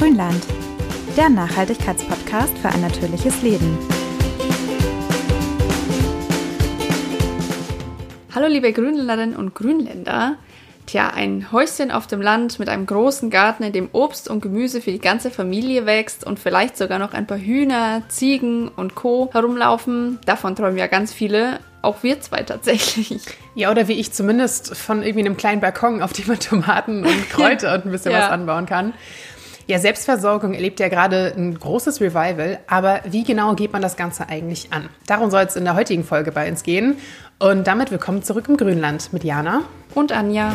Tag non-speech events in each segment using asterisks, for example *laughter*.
Grünland, der Nachhaltigkeitspodcast für ein natürliches Leben. Hallo liebe Grünländerinnen und Grünländer. Tja, ein Häuschen auf dem Land mit einem großen Garten, in dem Obst und Gemüse für die ganze Familie wächst und vielleicht sogar noch ein paar Hühner, Ziegen und Co. herumlaufen. Davon träumen ja ganz viele. Auch wir zwei tatsächlich. Ja, oder wie ich zumindest von irgendwie einem kleinen Balkon, auf dem man Tomaten und *laughs* Kräuter und ein bisschen ja. was anbauen kann. Ja, Selbstversorgung erlebt ja gerade ein großes Revival, aber wie genau geht man das Ganze eigentlich an? Darum soll es in der heutigen Folge bei uns gehen. Und damit willkommen zurück im Grünland mit Jana und Anja.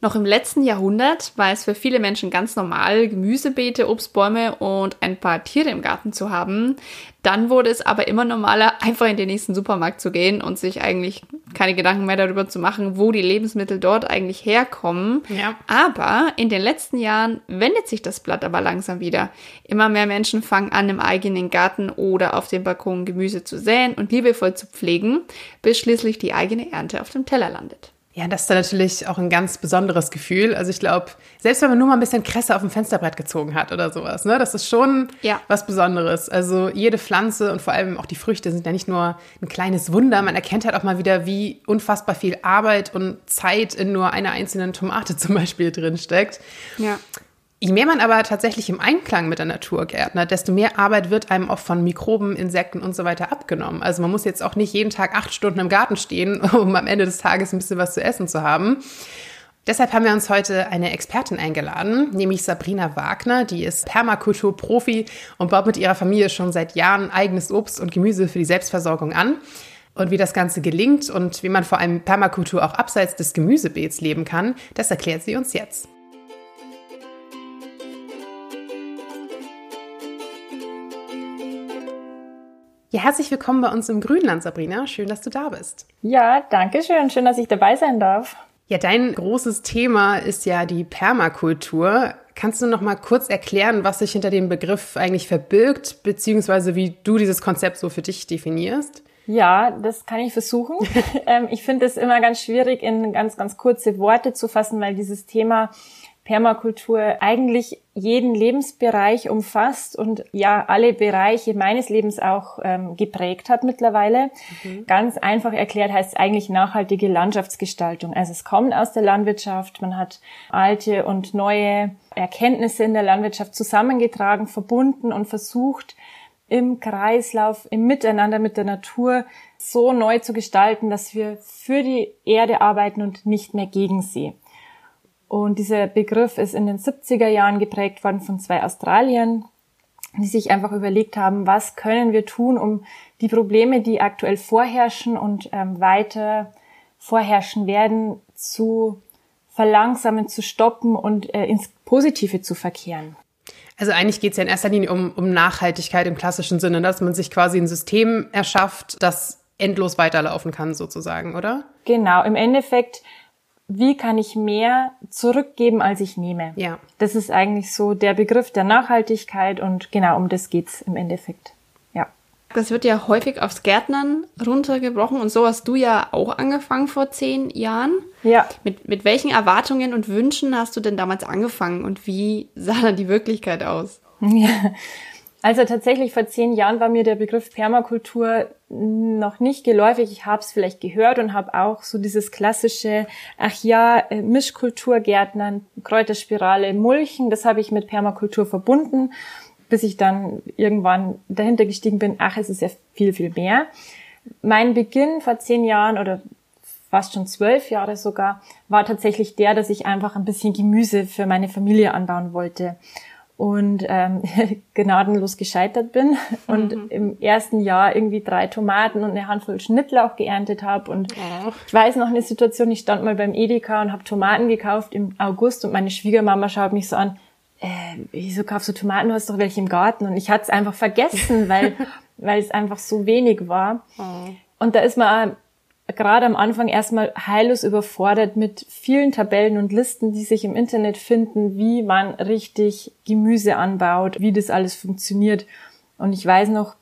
Noch im letzten Jahrhundert war es für viele Menschen ganz normal, Gemüsebeete, Obstbäume und ein paar Tiere im Garten zu haben. Dann wurde es aber immer normaler, einfach in den nächsten Supermarkt zu gehen und sich eigentlich keine Gedanken mehr darüber zu machen, wo die Lebensmittel dort eigentlich herkommen. Ja. Aber in den letzten Jahren wendet sich das Blatt aber langsam wieder. Immer mehr Menschen fangen an, im eigenen Garten oder auf dem Balkon Gemüse zu säen und liebevoll zu pflegen, bis schließlich die eigene Ernte auf dem Teller landet. Ja, das ist dann natürlich auch ein ganz besonderes Gefühl. Also ich glaube, selbst wenn man nur mal ein bisschen Kresse auf dem Fensterbrett gezogen hat oder sowas, ne, das ist schon ja. was Besonderes. Also jede Pflanze und vor allem auch die Früchte sind ja nicht nur ein kleines Wunder. Man erkennt halt auch mal wieder, wie unfassbar viel Arbeit und Zeit in nur einer einzelnen Tomate *laughs* zum Beispiel drinsteckt. Ja. Je mehr man aber tatsächlich im Einklang mit der Natur gärtnert, desto mehr Arbeit wird einem oft von Mikroben, Insekten und so weiter abgenommen. Also man muss jetzt auch nicht jeden Tag acht Stunden im Garten stehen, *laughs* um am Ende des Tages ein bisschen was zu essen zu haben. Deshalb haben wir uns heute eine Expertin eingeladen, nämlich Sabrina Wagner, die ist Permakulturprofi und baut mit ihrer Familie schon seit Jahren eigenes Obst und Gemüse für die Selbstversorgung an. Und wie das Ganze gelingt und wie man vor allem Permakultur auch abseits des Gemüsebeets leben kann, das erklärt sie uns jetzt. Ja, herzlich willkommen bei uns im Grünland, Sabrina. Schön, dass du da bist. Ja, danke schön. Schön, dass ich dabei sein darf. Ja, dein großes Thema ist ja die Permakultur. Kannst du noch mal kurz erklären, was sich hinter dem Begriff eigentlich verbirgt, beziehungsweise wie du dieses Konzept so für dich definierst? Ja, das kann ich versuchen. *laughs* Ähm, ich finde es immer ganz schwierig, in ganz, ganz kurze Worte zu fassen, weil dieses Thema Permakultur eigentlich jeden Lebensbereich umfasst und ja alle Bereiche meines Lebens auch ähm, geprägt hat mittlerweile. Mhm. Ganz einfach erklärt heißt es eigentlich nachhaltige Landschaftsgestaltung. Also es kommt aus der Landwirtschaft, man hat alte und neue Erkenntnisse in der Landwirtschaft zusammengetragen, verbunden und versucht im Kreislauf, im Miteinander mit der Natur so neu zu gestalten, dass wir für die Erde arbeiten und nicht mehr gegen sie. Und dieser Begriff ist in den 70er Jahren geprägt worden von zwei Australiern, die sich einfach überlegt haben, was können wir tun, um die Probleme, die aktuell vorherrschen und ähm, weiter vorherrschen werden, zu verlangsamen, zu stoppen und äh, ins Positive zu verkehren. Also eigentlich geht es ja in erster Linie um, um Nachhaltigkeit im klassischen Sinne, dass man sich quasi ein System erschafft, das endlos weiterlaufen kann, sozusagen, oder? Genau, im Endeffekt wie kann ich mehr zurückgeben, als ich nehme? Ja. Das ist eigentlich so der Begriff der Nachhaltigkeit und genau um das geht's im Endeffekt. Ja. Das wird ja häufig aufs Gärtnern runtergebrochen und so hast du ja auch angefangen vor zehn Jahren. Ja. Mit, mit welchen Erwartungen und Wünschen hast du denn damals angefangen und wie sah dann die Wirklichkeit aus? *laughs* Ja. Also tatsächlich vor zehn Jahren war mir der Begriff Permakultur noch nicht geläufig. Ich habe es vielleicht gehört und habe auch so dieses klassische, ach ja, äh, Mischkulturgärtnern, Kräuterspirale, Mulchen, das habe ich mit Permakultur verbunden, bis ich dann irgendwann dahinter gestiegen bin, ach, es ist ja viel, viel mehr. Mein Beginn vor zehn Jahren oder fast schon zwölf Jahre sogar, war tatsächlich der, dass ich einfach ein bisschen Gemüse für meine Familie anbauen wollte und ähm, *laughs* gnadenlos gescheitert bin und mhm. im ersten Jahr irgendwie drei Tomaten und eine Handvoll Schnittlauch geerntet habe. Und Ach. ich weiß noch eine Situation, ich stand mal beim Edeka und habe Tomaten gekauft im August und meine Schwiegermama schaut mich so an, äh, wieso kaufst du Tomaten, du hast doch welche im Garten. Und ich hatte es einfach vergessen, weil, *laughs* weil es einfach so wenig war. Oh. Und da ist man gerade am Anfang erstmal heillos überfordert mit vielen Tabellen und Listen, die sich im Internet finden, wie man richtig Gemüse anbaut, wie das alles funktioniert. Und ich weiß noch,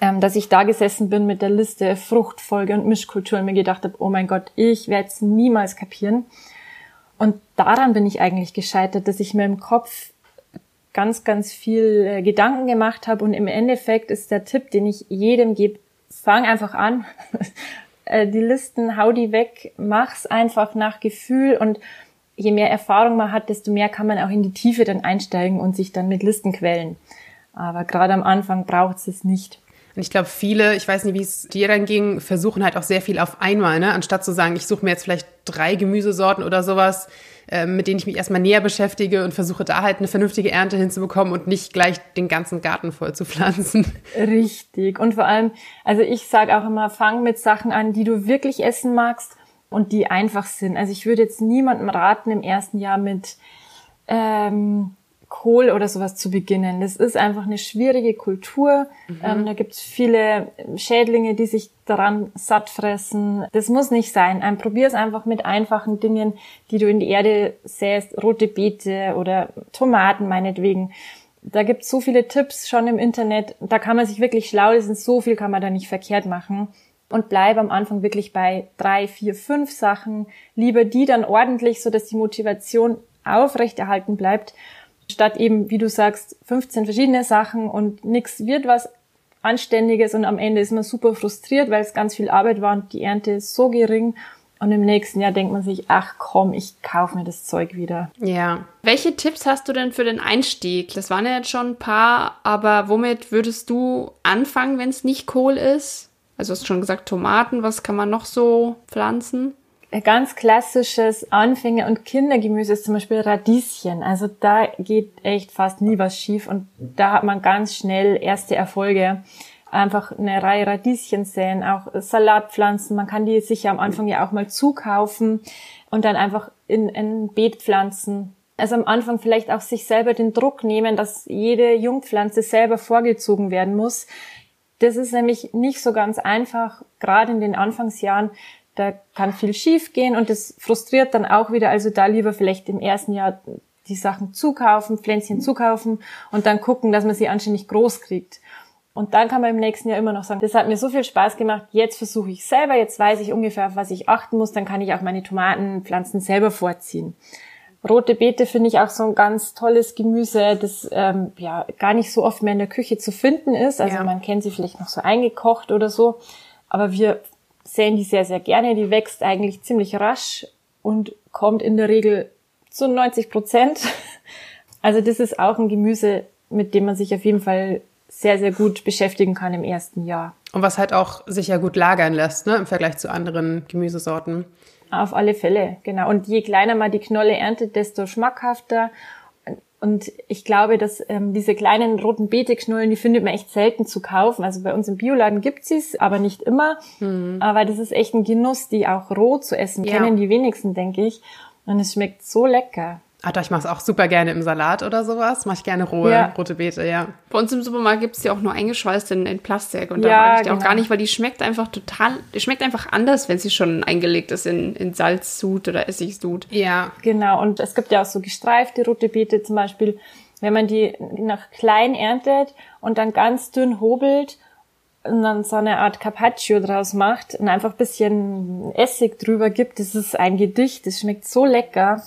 ähm, dass ich da gesessen bin mit der Liste Fruchtfolge und Mischkultur und mir gedacht habe, oh mein Gott, ich werde es niemals kapieren. Und daran bin ich eigentlich gescheitert, dass ich mir im Kopf ganz, ganz viel äh, Gedanken gemacht habe und im Endeffekt ist der Tipp, den ich jedem gebe, fang einfach an, *laughs* äh, die Listen, hau die weg, mach's einfach nach Gefühl und je mehr Erfahrung man hat, desto mehr kann man auch in die Tiefe dann einsteigen und sich dann mit Listen quälen. Aber gerade am Anfang braucht es es nicht. Und ich glaube, viele, ich weiß nicht, wie es dir dann ging, versuchen halt auch sehr viel auf einmal, ne? Anstatt zu sagen, ich suche mir jetzt vielleicht drei Gemüsesorten oder sowas, äh, mit denen ich mich erstmal näher beschäftige und versuche da halt eine vernünftige Ernte hinzubekommen und nicht gleich den ganzen Garten voll zu pflanzen. Richtig. Und vor allem, also ich sage auch immer, fang mit Sachen an, die du wirklich essen magst und die einfach sind. Also ich würde jetzt niemandem raten, im ersten Jahr mit ähm, Kohl oder sowas zu beginnen. Das ist einfach eine schwierige Kultur. Mhm. Ähm, da gibt es viele Schädlinge, die sich daran satt fressen. Das muss nicht sein. Ähm, Probier es einfach mit einfachen Dingen, die du in die Erde säst, rote Beete oder Tomaten meinetwegen. Da gibt es so viele Tipps schon im Internet. Da kann man sich wirklich schlau lesen. So viel kann man da nicht verkehrt machen. Und bleib am Anfang wirklich bei drei, vier, fünf Sachen. Lieber die dann ordentlich, so dass die Motivation aufrechterhalten bleibt statt eben, wie du sagst, 15 verschiedene Sachen und nichts wird was Anständiges und am Ende ist man super frustriert, weil es ganz viel Arbeit war und die Ernte ist so gering. Und im nächsten Jahr denkt man sich, ach komm, ich kaufe mir das Zeug wieder. Ja. Welche Tipps hast du denn für den Einstieg? Das waren ja jetzt schon ein paar, aber womit würdest du anfangen, wenn es nicht Kohl ist? Also hast du schon gesagt Tomaten, was kann man noch so pflanzen? Ganz klassisches Anfänger- und Kindergemüse ist zum Beispiel Radieschen. Also da geht echt fast nie was schief und da hat man ganz schnell erste Erfolge. Einfach eine Reihe Radieschen säen, auch Salatpflanzen. Man kann die sich ja am Anfang ja auch mal zukaufen und dann einfach in ein Beet pflanzen. Also am Anfang vielleicht auch sich selber den Druck nehmen, dass jede Jungpflanze selber vorgezogen werden muss. Das ist nämlich nicht so ganz einfach, gerade in den Anfangsjahren, da kann viel schief gehen und das frustriert dann auch wieder. Also da lieber vielleicht im ersten Jahr die Sachen zukaufen, Pflänzchen zukaufen und dann gucken, dass man sie anständig groß kriegt. Und dann kann man im nächsten Jahr immer noch sagen, das hat mir so viel Spaß gemacht, jetzt versuche ich selber, jetzt weiß ich ungefähr, auf was ich achten muss, dann kann ich auch meine Tomatenpflanzen selber vorziehen. Rote Beete finde ich auch so ein ganz tolles Gemüse, das ähm, ja gar nicht so oft mehr in der Küche zu finden ist. Also ja. man kennt sie vielleicht noch so eingekocht oder so. Aber wir säen die sehr, sehr gerne. Die wächst eigentlich ziemlich rasch und kommt in der Regel zu 90 Prozent. *laughs* Also das ist auch ein Gemüse, mit dem man sich auf jeden Fall sehr, sehr gut beschäftigen kann im ersten Jahr. Und was halt auch sich ja gut lagern lässt, ne, im Vergleich zu anderen Gemüsesorten. Auf alle Fälle, genau. Und je kleiner man die Knolle erntet, desto schmackhafter und ich glaube, dass ähm, diese kleinen roten Beeteknollen, die findet man echt selten zu kaufen. Also bei uns im Bioladen gibt es aber nicht immer. Mhm. Aber das ist echt ein Genuss, die auch roh zu essen. Ja. Kennen die wenigsten, denke ich. Und es schmeckt so lecker. Ah, ich mache es auch super gerne im Salat oder sowas. Mache ich gerne rohe ja. rote Beete, ja. Bei uns im Supermarkt gibt es die auch nur eingeschweißt in, in Plastik. Und da mag ich die genau. auch gar nicht, weil die schmeckt einfach total, die schmeckt einfach anders, wenn sie schon eingelegt ist in, in Salzsud oder Essigsud. Ja. Genau. Und es gibt ja auch so gestreifte rote Beete zum Beispiel. Wenn man die nach klein erntet und dann ganz dünn hobelt und dann so eine Art Carpaccio draus macht und einfach ein bisschen Essig drüber gibt, das ist ein Gedicht. Das schmeckt so lecker.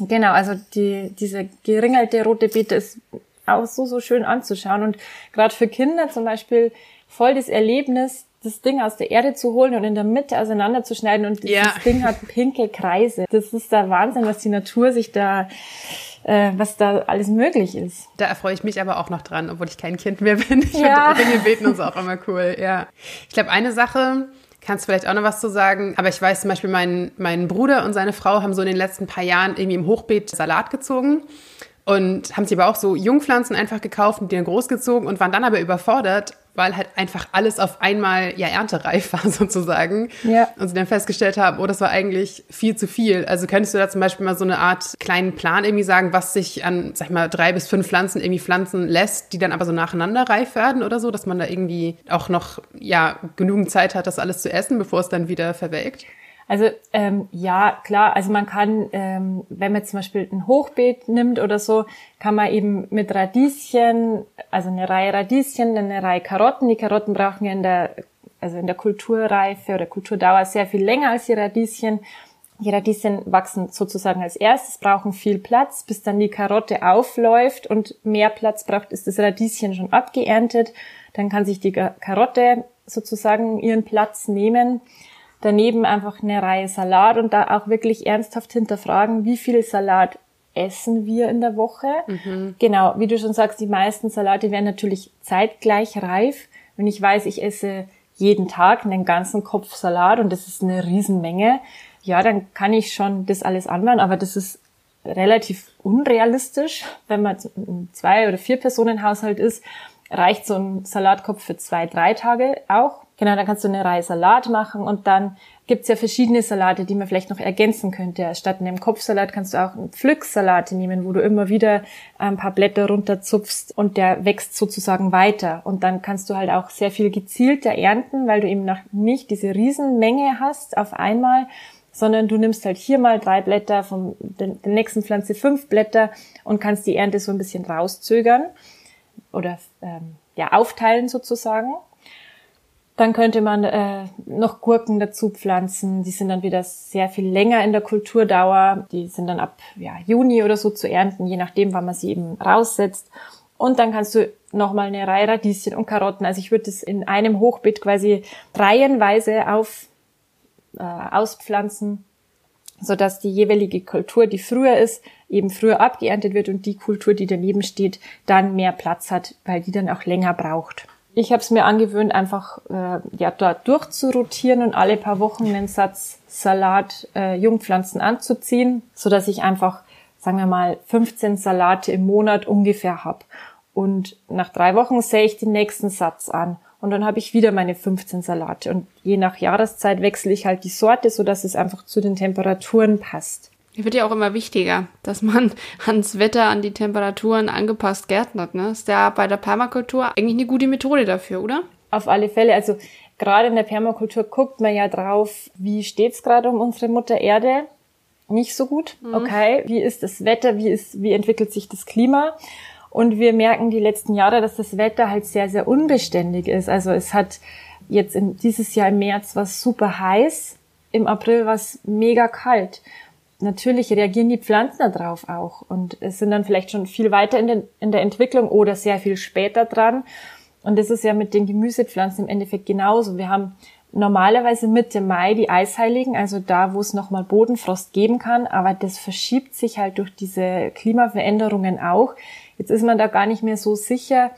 Genau, also die, diese geringelte rote Beete ist auch so, so schön anzuschauen. Und gerade für Kinder zum Beispiel voll das Erlebnis, das Ding aus der Erde zu holen und in der Mitte auseinanderzuschneiden und ja. das *laughs* Ding hat pinke Kreise. Das ist der Wahnsinn, was die Natur sich da, äh, was da alles möglich ist. Da erfreue ich mich aber auch noch dran, obwohl ich kein Kind mehr bin. Ich ja. finde Dinge beten uns auch immer cool, ja. Ich glaube, eine Sache, kannst du vielleicht auch noch was zu sagen. Aber ich weiß zum Beispiel, mein, mein Bruder und seine Frau haben so in den letzten paar Jahren irgendwie im Hochbeet Salat gezogen und haben sich aber auch so Jungpflanzen einfach gekauft und die dann großgezogen und waren dann aber überfordert, weil halt einfach alles auf einmal ja erntereif war *laughs* sozusagen. Ja. Und sie dann festgestellt haben, oh, das war eigentlich viel zu viel. Also könntest du da zum Beispiel mal so eine Art kleinen Plan irgendwie sagen, was sich an, sag ich mal, drei bis fünf Pflanzen irgendwie pflanzen lässt, die dann aber so nacheinander reif werden oder so, dass man da irgendwie auch noch ja genügend Zeit hat, das alles zu essen, bevor es dann wieder verwelkt? Also ähm, ja, klar, also man kann, ähm, wenn man zum Beispiel ein Hochbeet nimmt oder so, kann man eben mit Radieschen, also eine Reihe Radieschen, eine Reihe Karotten. Die Karotten brauchen ja in der, also in der Kulturreife oder Kulturdauer sehr viel länger als die Radieschen. Die Radieschen wachsen sozusagen als erstes, brauchen viel Platz, bis dann die Karotte aufläuft und mehr Platz braucht, ist das Radieschen schon abgeerntet. Dann kann sich die Karotte sozusagen ihren Platz nehmen. Daneben einfach eine Reihe Salat und da auch wirklich ernsthaft hinterfragen, wie viel Salat essen wir in der Woche. Mhm. Genau, wie du schon sagst, die meisten Salate werden natürlich zeitgleich reif. Wenn ich weiß, ich esse jeden Tag einen ganzen Kopf Salat und das ist eine Riesenmenge, ja, dann kann ich schon das alles anbauen, aber das ist relativ unrealistisch. Wenn man ein zwei- oder vier Personen Haushalt ist, reicht so ein Salatkopf für zwei, drei Tage auch. Genau, dann kannst du eine Reihe Salat machen und dann gibt's ja verschiedene Salate, die man vielleicht noch ergänzen könnte. Statt einem Kopfsalat kannst du auch einen Pflücksalat nehmen, wo du immer wieder ein paar Blätter runterzupfst und der wächst sozusagen weiter. Und dann kannst du halt auch sehr viel gezielter ernten, weil du eben noch nicht diese Riesenmenge hast auf einmal, sondern du nimmst halt hier mal drei Blätter, von der nächsten Pflanze fünf Blätter und kannst die Ernte so ein bisschen rauszögern oder ähm, ja aufteilen sozusagen. Dann könnte man äh, noch Gurken dazu pflanzen. Die sind dann wieder sehr viel länger in der Kulturdauer. Die sind dann ab ja, Juni oder so zu ernten, je nachdem, wann man sie eben raussetzt. Und dann kannst du nochmal eine Reihe Radieschen und Karotten. Also ich würde es in einem Hochbeet quasi reihenweise auf, äh, auspflanzen, so dass die jeweilige Kultur, die früher ist, eben früher abgeerntet wird und die Kultur, die daneben steht, dann mehr Platz hat, weil die dann auch länger braucht. Ich habe es mir angewöhnt, einfach äh, ja dort durchzurotieren und alle paar Wochen einen Satz Salat äh, Jungpflanzen anzuziehen, so dass ich einfach, sagen wir mal, 15 Salate im Monat ungefähr hab. Und nach drei Wochen sähe ich den nächsten Satz an und dann habe ich wieder meine 15 Salate. Und je nach Jahreszeit wechsle ich halt die Sorte, so dass es einfach zu den Temperaturen passt. Wird ja auch immer wichtiger, dass man *laughs* ans Wetter, an die Temperaturen angepasst gärtnert. Ne? Ist ja bei der Permakultur eigentlich eine gute Methode dafür, oder? Auf alle Fälle. Also gerade in der Permakultur guckt man ja drauf, wie steht's gerade um unsere Mutter Erde. Nicht so gut. Mhm. Okay, wie ist das Wetter? Wie ist, wie entwickelt sich das Klima? Und wir merken die letzten Jahre, dass das Wetter halt sehr, sehr unbeständig ist. Also es hat jetzt in, dieses Jahr im März was super heiß, im April was mega kalt natürlich reagieren die Pflanzen darauf auch und es sind dann vielleicht schon viel weiter in, den, in der Entwicklung oder sehr viel später dran. Und das ist ja mit den Gemüsepflanzen im Endeffekt genauso. Wir haben normalerweise Mitte Mai die Eisheiligen, also da, wo es nochmal Bodenfrost geben kann, aber das verschiebt sich halt durch diese Klimaveränderungen auch. Jetzt ist man da gar nicht mehr so sicher,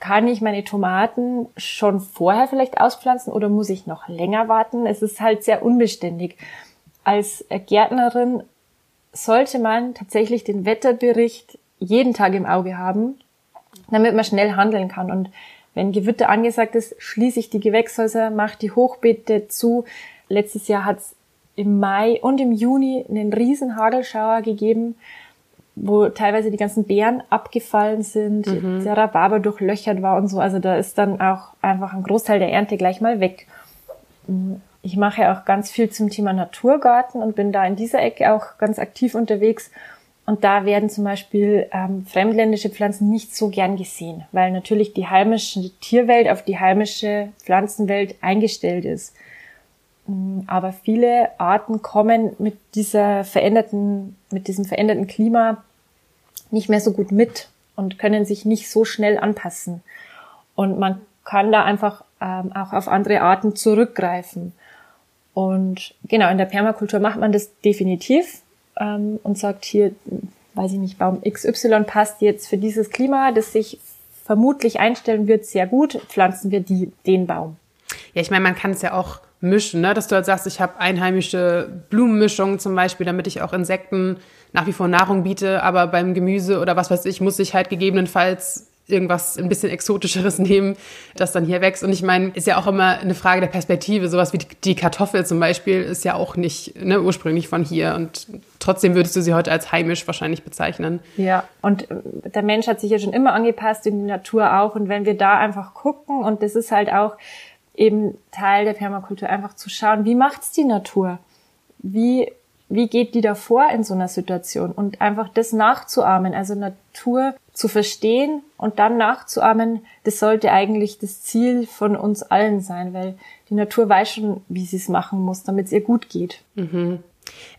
kann ich meine Tomaten schon vorher vielleicht auspflanzen oder muss ich noch länger warten? Es ist halt sehr unbeständig als Gärtnerin sollte man tatsächlich den Wetterbericht jeden Tag im Auge haben, damit man schnell handeln kann. Und wenn Gewitter angesagt ist, schließe ich die Gewächshäuser, mache die Hochbeete zu. Letztes Jahr hat es im Mai und im Juni einen riesen Hagelschauer gegeben, wo teilweise die ganzen Beeren abgefallen sind, mhm. der Rhabarber durchlöchert war und so. Also da ist dann auch einfach ein Großteil der Ernte gleich mal weg. Ich mache ja auch ganz viel zum Thema Naturgarten und bin da in dieser Ecke auch ganz aktiv unterwegs. Und da werden zum Beispiel ähm, fremdländische Pflanzen nicht so gern gesehen, weil natürlich die heimische Tierwelt auf die heimische Pflanzenwelt eingestellt ist. Mm, aber viele Arten kommen mit dieser veränderten, mit diesem veränderten Klima nicht mehr so gut mit und können sich nicht so schnell anpassen. Und man kann da einfach ähm, auch auf andere Arten zurückgreifen. Und genau, in der Permakultur macht man das definitiv ähm, und sagt hier, weiß ich nicht, Baum XY passt jetzt für dieses Klima, das sich vermutlich einstellen wird, sehr gut, pflanzen wir die, den Baum. Ja, ich meine, man kann es ja auch mischen, ne? dass du halt sagst, ich habe einheimische Blumenmischungen zum Beispiel, damit ich auch Insekten nach wie vor Nahrung biete, aber beim Gemüse oder was weiß ich, muss ich halt gegebenenfalls irgendwas ein bisschen exotischeres *laughs* nehmen, das dann hier wächst. Und ich meine, ist ja auch immer eine Frage der Perspektive. Sowas wie die Kartoffel zum Beispiel ist ja auch nicht ne, ursprünglich von hier. Und trotzdem würdest du sie heute als heimisch wahrscheinlich bezeichnen. Ja, und äh, der Mensch hat sich ja schon immer angepasst, in die Natur auch. Und wenn wir da einfach gucken, und das ist halt auch eben Teil der Permakultur, einfach zu schauen, wie macht's die Natur? Wie wie geht die davor in so einer Situation und einfach das nachzuahmen, also Natur zu verstehen und dann nachzuahmen, das sollte eigentlich das Ziel von uns allen sein, weil die Natur weiß schon, wie sie es machen muss, damit es ihr gut geht. Mhm.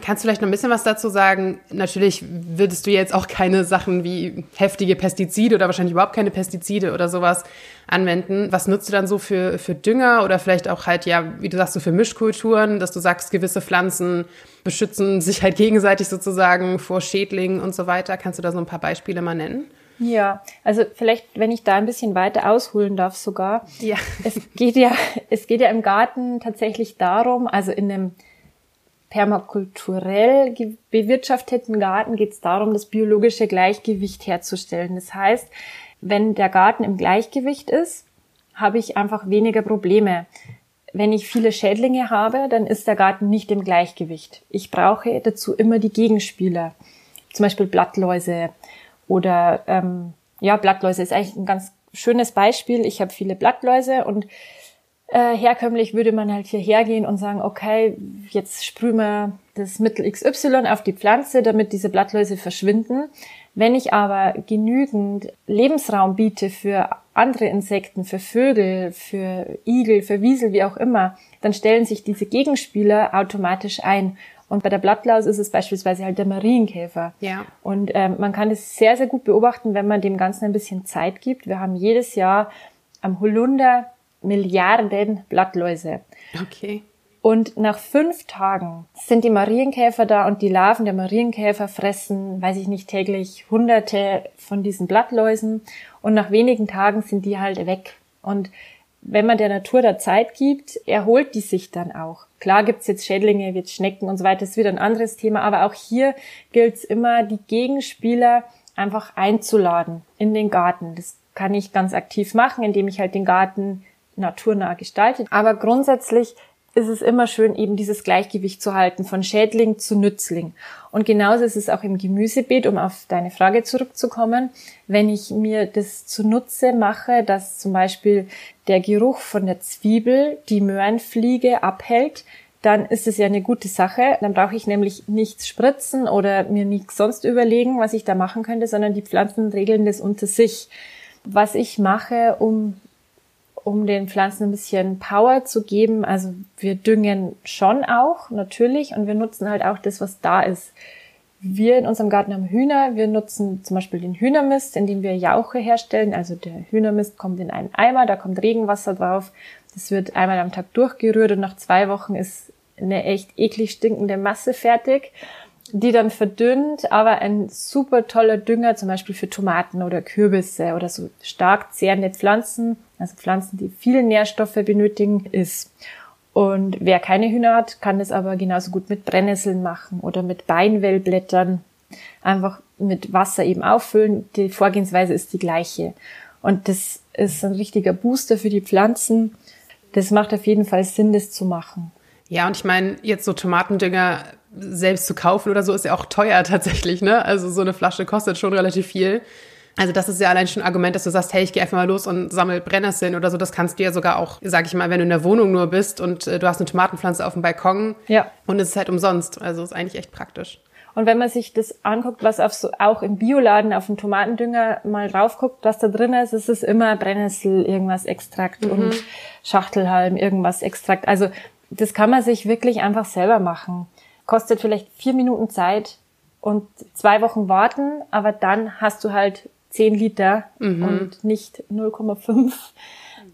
Kannst du vielleicht noch ein bisschen was dazu sagen? Natürlich würdest du jetzt auch keine Sachen wie heftige Pestizide oder wahrscheinlich überhaupt keine Pestizide oder sowas anwenden. Was nutzt du dann so für, für Dünger oder vielleicht auch halt, ja, wie du sagst, so für Mischkulturen, dass du sagst, gewisse Pflanzen beschützen sich halt gegenseitig sozusagen vor Schädlingen und so weiter. Kannst du da so ein paar Beispiele mal nennen? Ja, also vielleicht, wenn ich da ein bisschen weiter ausholen darf sogar. Ja. Es geht ja, *laughs* es geht ja im Garten tatsächlich darum, also in einem permakulturell bewirtschafteten Garten geht es darum, das biologische Gleichgewicht herzustellen. Das heißt, wenn der Garten im Gleichgewicht ist, habe ich einfach weniger Probleme. Wenn ich viele Schädlinge habe, dann ist der Garten nicht im Gleichgewicht. Ich brauche dazu immer die Gegenspieler, zum Beispiel Blattläuse oder ähm, ja, Blattläuse ist eigentlich ein ganz schönes Beispiel. Ich habe viele Blattläuse und äh, herkömmlich würde man halt hierher gehen und sagen, okay, jetzt sprühen wir das Mittel XY auf die Pflanze, damit diese Blattläuse verschwinden. Wenn ich aber genügend Lebensraum biete für andere Insekten, für Vögel, für Igel, für Wiesel, wie auch immer, dann stellen sich diese Gegenspieler automatisch ein. Und bei der Blattlaus ist es beispielsweise halt der Marienkäfer. Ja. Und ähm, man kann es sehr, sehr gut beobachten, wenn man dem Ganzen ein bisschen Zeit gibt. Wir haben jedes Jahr am Holunder Milliarden Blattläuse. Okay. Und nach fünf Tagen sind die Marienkäfer da und die Larven der Marienkäfer fressen, weiß ich nicht, täglich hunderte von diesen Blattläusen und nach wenigen Tagen sind die halt weg. Und wenn man der Natur da Zeit gibt, erholt die sich dann auch. Klar gibt's jetzt Schädlinge, jetzt Schnecken und so weiter, das ist wieder ein anderes Thema, aber auch hier gilt's immer, die Gegenspieler einfach einzuladen in den Garten. Das kann ich ganz aktiv machen, indem ich halt den Garten naturnah gestaltet. Aber grundsätzlich ist es immer schön, eben dieses Gleichgewicht zu halten, von Schädling zu Nützling. Und genauso ist es auch im Gemüsebeet, um auf deine Frage zurückzukommen. Wenn ich mir das zunutze mache, dass zum Beispiel der Geruch von der Zwiebel die Möhrenfliege abhält, dann ist es ja eine gute Sache. Dann brauche ich nämlich nichts spritzen oder mir nichts sonst überlegen, was ich da machen könnte, sondern die Pflanzen regeln das unter sich. Was ich mache, um um den Pflanzen ein bisschen Power zu geben. Also wir düngen schon auch, natürlich, und wir nutzen halt auch das, was da ist. Wir in unserem Garten haben Hühner. Wir nutzen zum Beispiel den Hühnermist, indem wir Jauche herstellen. Also der Hühnermist kommt in einen Eimer, da kommt Regenwasser drauf. Das wird einmal am Tag durchgerührt und nach zwei Wochen ist eine echt eklig stinkende Masse fertig die dann verdünnt, aber ein super toller Dünger, zum Beispiel für Tomaten oder Kürbisse oder so stark zehrende Pflanzen, also Pflanzen, die viele Nährstoffe benötigen, ist. Und wer keine Hühner hat, kann das aber genauso gut mit Brennnesseln machen oder mit Beinwellblättern. Einfach mit Wasser eben auffüllen. Die Vorgehensweise ist die gleiche. Und das ist ein richtiger Booster für die Pflanzen. Das macht auf jeden Fall Sinn, das zu machen. Ja, und ich meine, jetzt so Tomatendünger selbst zu kaufen oder so ist ja auch teuer *laughs* tatsächlich, ne? Also so eine Flasche kostet schon relativ viel. Also das ist ja allein schon ein Argument, dass du sagst, hey, ich gehe einfach mal los und sammel Brennnesseln oder so. Das kannst du ja sogar auch, sag ich mal, wenn du in der Wohnung nur bist und äh, du hast eine Tomatenpflanze auf dem Balkon ja. und es ist halt umsonst. Also ist eigentlich echt praktisch. Und wenn man sich das anguckt, was auf so, auch im Bioladen auf dem Tomatendünger mal drauf guckt, was da drin ist, ist es immer Brennnessel, irgendwas Extrakt mhm. und Schachtelhalm, irgendwas Extrakt. Also das kann man sich wirklich einfach selber machen kostet vielleicht vier Minuten Zeit und zwei Wochen warten, aber dann hast du halt zehn Liter mhm. und nicht 0,5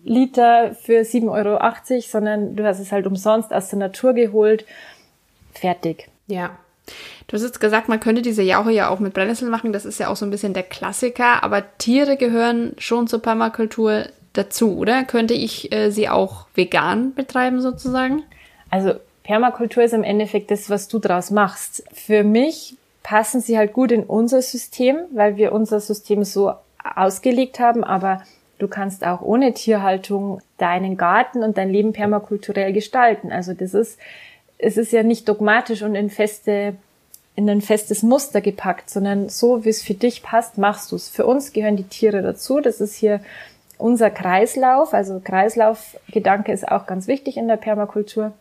Liter für 7,80 Euro, sondern du hast es halt umsonst aus der Natur geholt. Fertig. Ja. Du hast jetzt gesagt, man könnte diese Jauche ja auch mit Brennnesseln machen. Das ist ja auch so ein bisschen der Klassiker. Aber Tiere gehören schon zur Permakultur dazu, oder? Könnte ich äh, sie auch vegan betreiben sozusagen? Also Permakultur ist im Endeffekt das, was du draus machst. Für mich passen sie halt gut in unser System, weil wir unser System so ausgelegt haben, aber du kannst auch ohne Tierhaltung deinen Garten und dein Leben permakulturell gestalten. Also das ist, es ist ja nicht dogmatisch und in feste, in ein festes Muster gepackt, sondern so, wie es für dich passt, machst du es. Für uns gehören die Tiere dazu. Das ist hier unser Kreislauf. Also Kreislaufgedanke ist auch ganz wichtig in der Permakultur.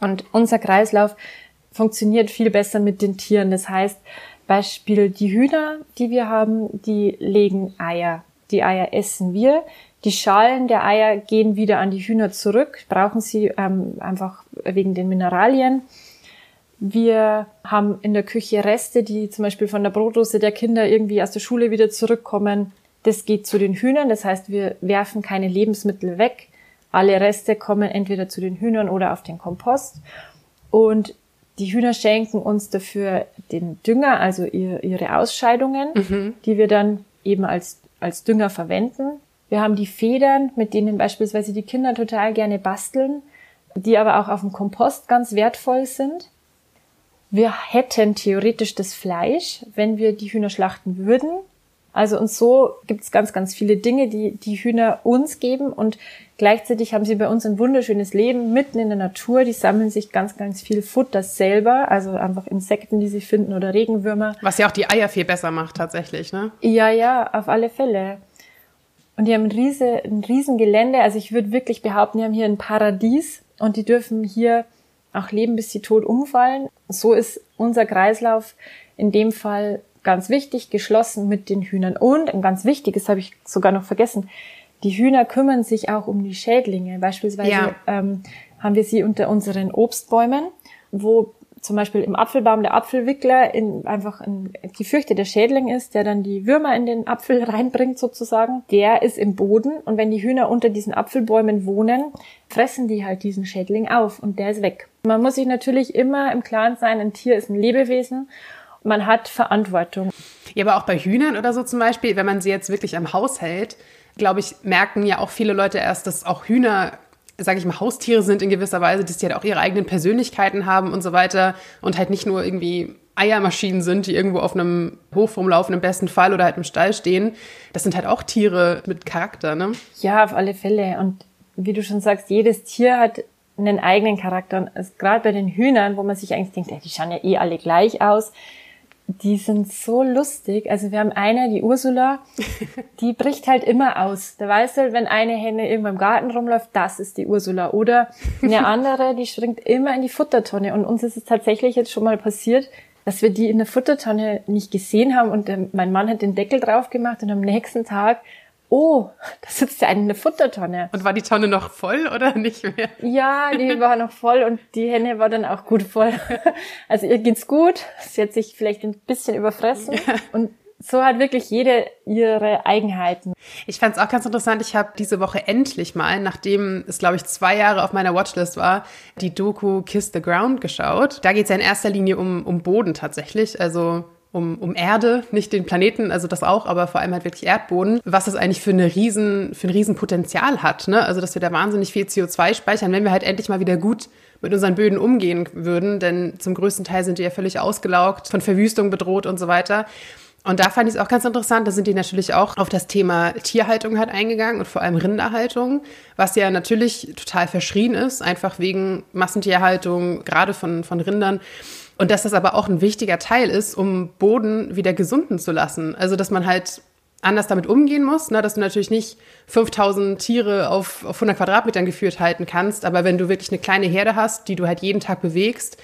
Und unser Kreislauf funktioniert viel besser mit den Tieren. Das heißt, Beispiel die Hühner, die wir haben, die legen Eier. Die Eier essen wir. Die Schalen der Eier gehen wieder an die Hühner zurück, brauchen sie ähm, einfach wegen den Mineralien. Wir haben in der Küche Reste, die zum Beispiel von der Brotdose der Kinder irgendwie aus der Schule wieder zurückkommen. Das geht zu den Hühnern, das heißt, wir werfen keine Lebensmittel weg. Alle Reste kommen entweder zu den Hühnern oder auf den Kompost. Und die Hühner schenken uns dafür den Dünger, also ihre Ausscheidungen, mhm. die wir dann eben als, als Dünger verwenden. Wir haben die Federn, mit denen beispielsweise die Kinder total gerne basteln, die aber auch auf dem Kompost ganz wertvoll sind. Wir hätten theoretisch das Fleisch, wenn wir die Hühner schlachten würden. Also und so gibt es ganz, ganz viele Dinge, die die Hühner uns geben und gleichzeitig haben sie bei uns ein wunderschönes Leben mitten in der Natur. Die sammeln sich ganz, ganz viel Futter selber, also einfach Insekten, die sie finden oder Regenwürmer. Was ja auch die Eier viel besser macht tatsächlich, ne? Ja, ja, auf alle Fälle. Und die haben ein, riese, ein riesen Gelände. Also ich würde wirklich behaupten, die haben hier ein Paradies und die dürfen hier auch leben, bis sie tot umfallen. So ist unser Kreislauf in dem Fall ganz wichtig, geschlossen mit den Hühnern. Und ein ganz wichtiges habe ich sogar noch vergessen. Die Hühner kümmern sich auch um die Schädlinge. Beispielsweise ja. ähm, haben wir sie unter unseren Obstbäumen, wo zum Beispiel im Apfelbaum der Apfelwickler in, einfach ein gefürchteter Schädling ist, der dann die Würmer in den Apfel *laughs* reinbringt sozusagen, der ist im Boden und wenn die Hühner unter diesen Apfelbäumen wohnen, fressen die halt diesen Schädling auf und der ist weg. Man muss sich natürlich immer im Klaren sein, ein Tier ist ein Lebewesen man hat Verantwortung. Ja, aber auch bei Hühnern oder so zum Beispiel, wenn man sie jetzt wirklich am Haus hält, glaube ich, merken ja auch viele Leute erst, dass auch Hühner sage ich mal, Haustiere sind in gewisser Weise, dass die halt auch ihre eigenen Persönlichkeiten haben und so weiter und halt nicht nur irgendwie Eiermaschinen sind, die irgendwo auf einem Hof rumlaufen im besten Fall oder halt im Stall stehen. Das sind halt auch Tiere mit Charakter, ne? Ja, auf alle Fälle. Und wie du schon sagst, jedes Tier hat einen eigenen Charakter. Und gerade bei den Hühnern, wo man sich eigentlich denkt, ey, die schauen ja eh alle gleich aus, die sind so lustig. Also wir haben eine, die Ursula, *laughs* die bricht halt immer aus. Da weißt du, wenn eine Henne irgendwo im Garten rumläuft, das ist die Ursula. Oder eine *laughs* andere, die springt immer in die Futtertonne. Und uns ist es tatsächlich jetzt schon mal passiert, dass wir die in der Futtertonne nicht gesehen haben und mein Mann hat den Deckel drauf gemacht und am nächsten Tag oh, da sitzt ja eine Futtertonne. Und war die Tonne noch voll oder nicht mehr? Ja, die war noch voll und die Henne war dann auch gut voll. Also ihr geht's gut. Sie hat sich vielleicht ein bisschen überfressen ja. und so hat wirklich jede ihre Eigenheiten. Ich fand es auch ganz interessant. Ich habe diese Woche endlich mal, nachdem es, glaube ich, zwei Jahre auf meiner Watchlist war, die Doku Kiss the Ground geschaut. Da geht es ja in erster Linie um, um Boden tatsächlich. Also um, um Erde, nicht den Planeten, also das auch, aber vor allem halt wirklich Erdboden, was das eigentlich für, eine riesen, für ein Riesenpotenzial hat. Ne? Also dass wir da wahnsinnig viel CO2 speichern, wenn wir halt endlich mal wieder gut mit unseren Böden umgehen würden, denn zum größten Teil sind die ja völlig ausgelaugt, von Verwüstung bedroht und so weiter. Und da fand ich es auch ganz interessant, da sind die natürlich auch auf das Thema Tierhaltung halt eingegangen und vor allem Rinderhaltung, was ja natürlich total verschrien ist, einfach wegen Massentierhaltung, gerade von, von Rindern. Und dass das aber auch ein wichtiger Teil ist, um Boden wieder gesunden zu lassen. Also, dass man halt anders damit umgehen muss, ne? dass du natürlich nicht 5000 Tiere auf, auf 100 Quadratmetern geführt halten kannst, aber wenn du wirklich eine kleine Herde hast, die du halt jeden Tag bewegst,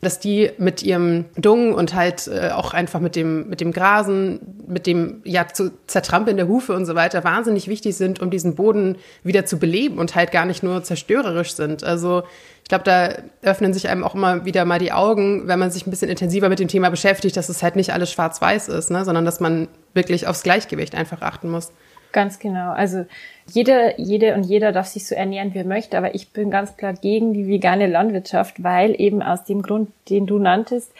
dass die mit ihrem Dung und halt äh, auch einfach mit dem, mit dem Grasen, mit dem ja zu zertrampeln der Hufe und so weiter wahnsinnig wichtig sind, um diesen Boden wieder zu beleben und halt gar nicht nur zerstörerisch sind. Also ich glaube, da öffnen sich einem auch immer wieder mal die Augen, wenn man sich ein bisschen intensiver mit dem Thema beschäftigt, dass es halt nicht alles schwarz-weiß ist, ne? sondern dass man wirklich aufs Gleichgewicht einfach achten muss. Ganz genau. Also jeder, jede und jeder darf sich so ernähren, wie er möchte, aber ich bin ganz klar gegen die vegane Landwirtschaft, weil eben aus dem Grund, den du nanntest,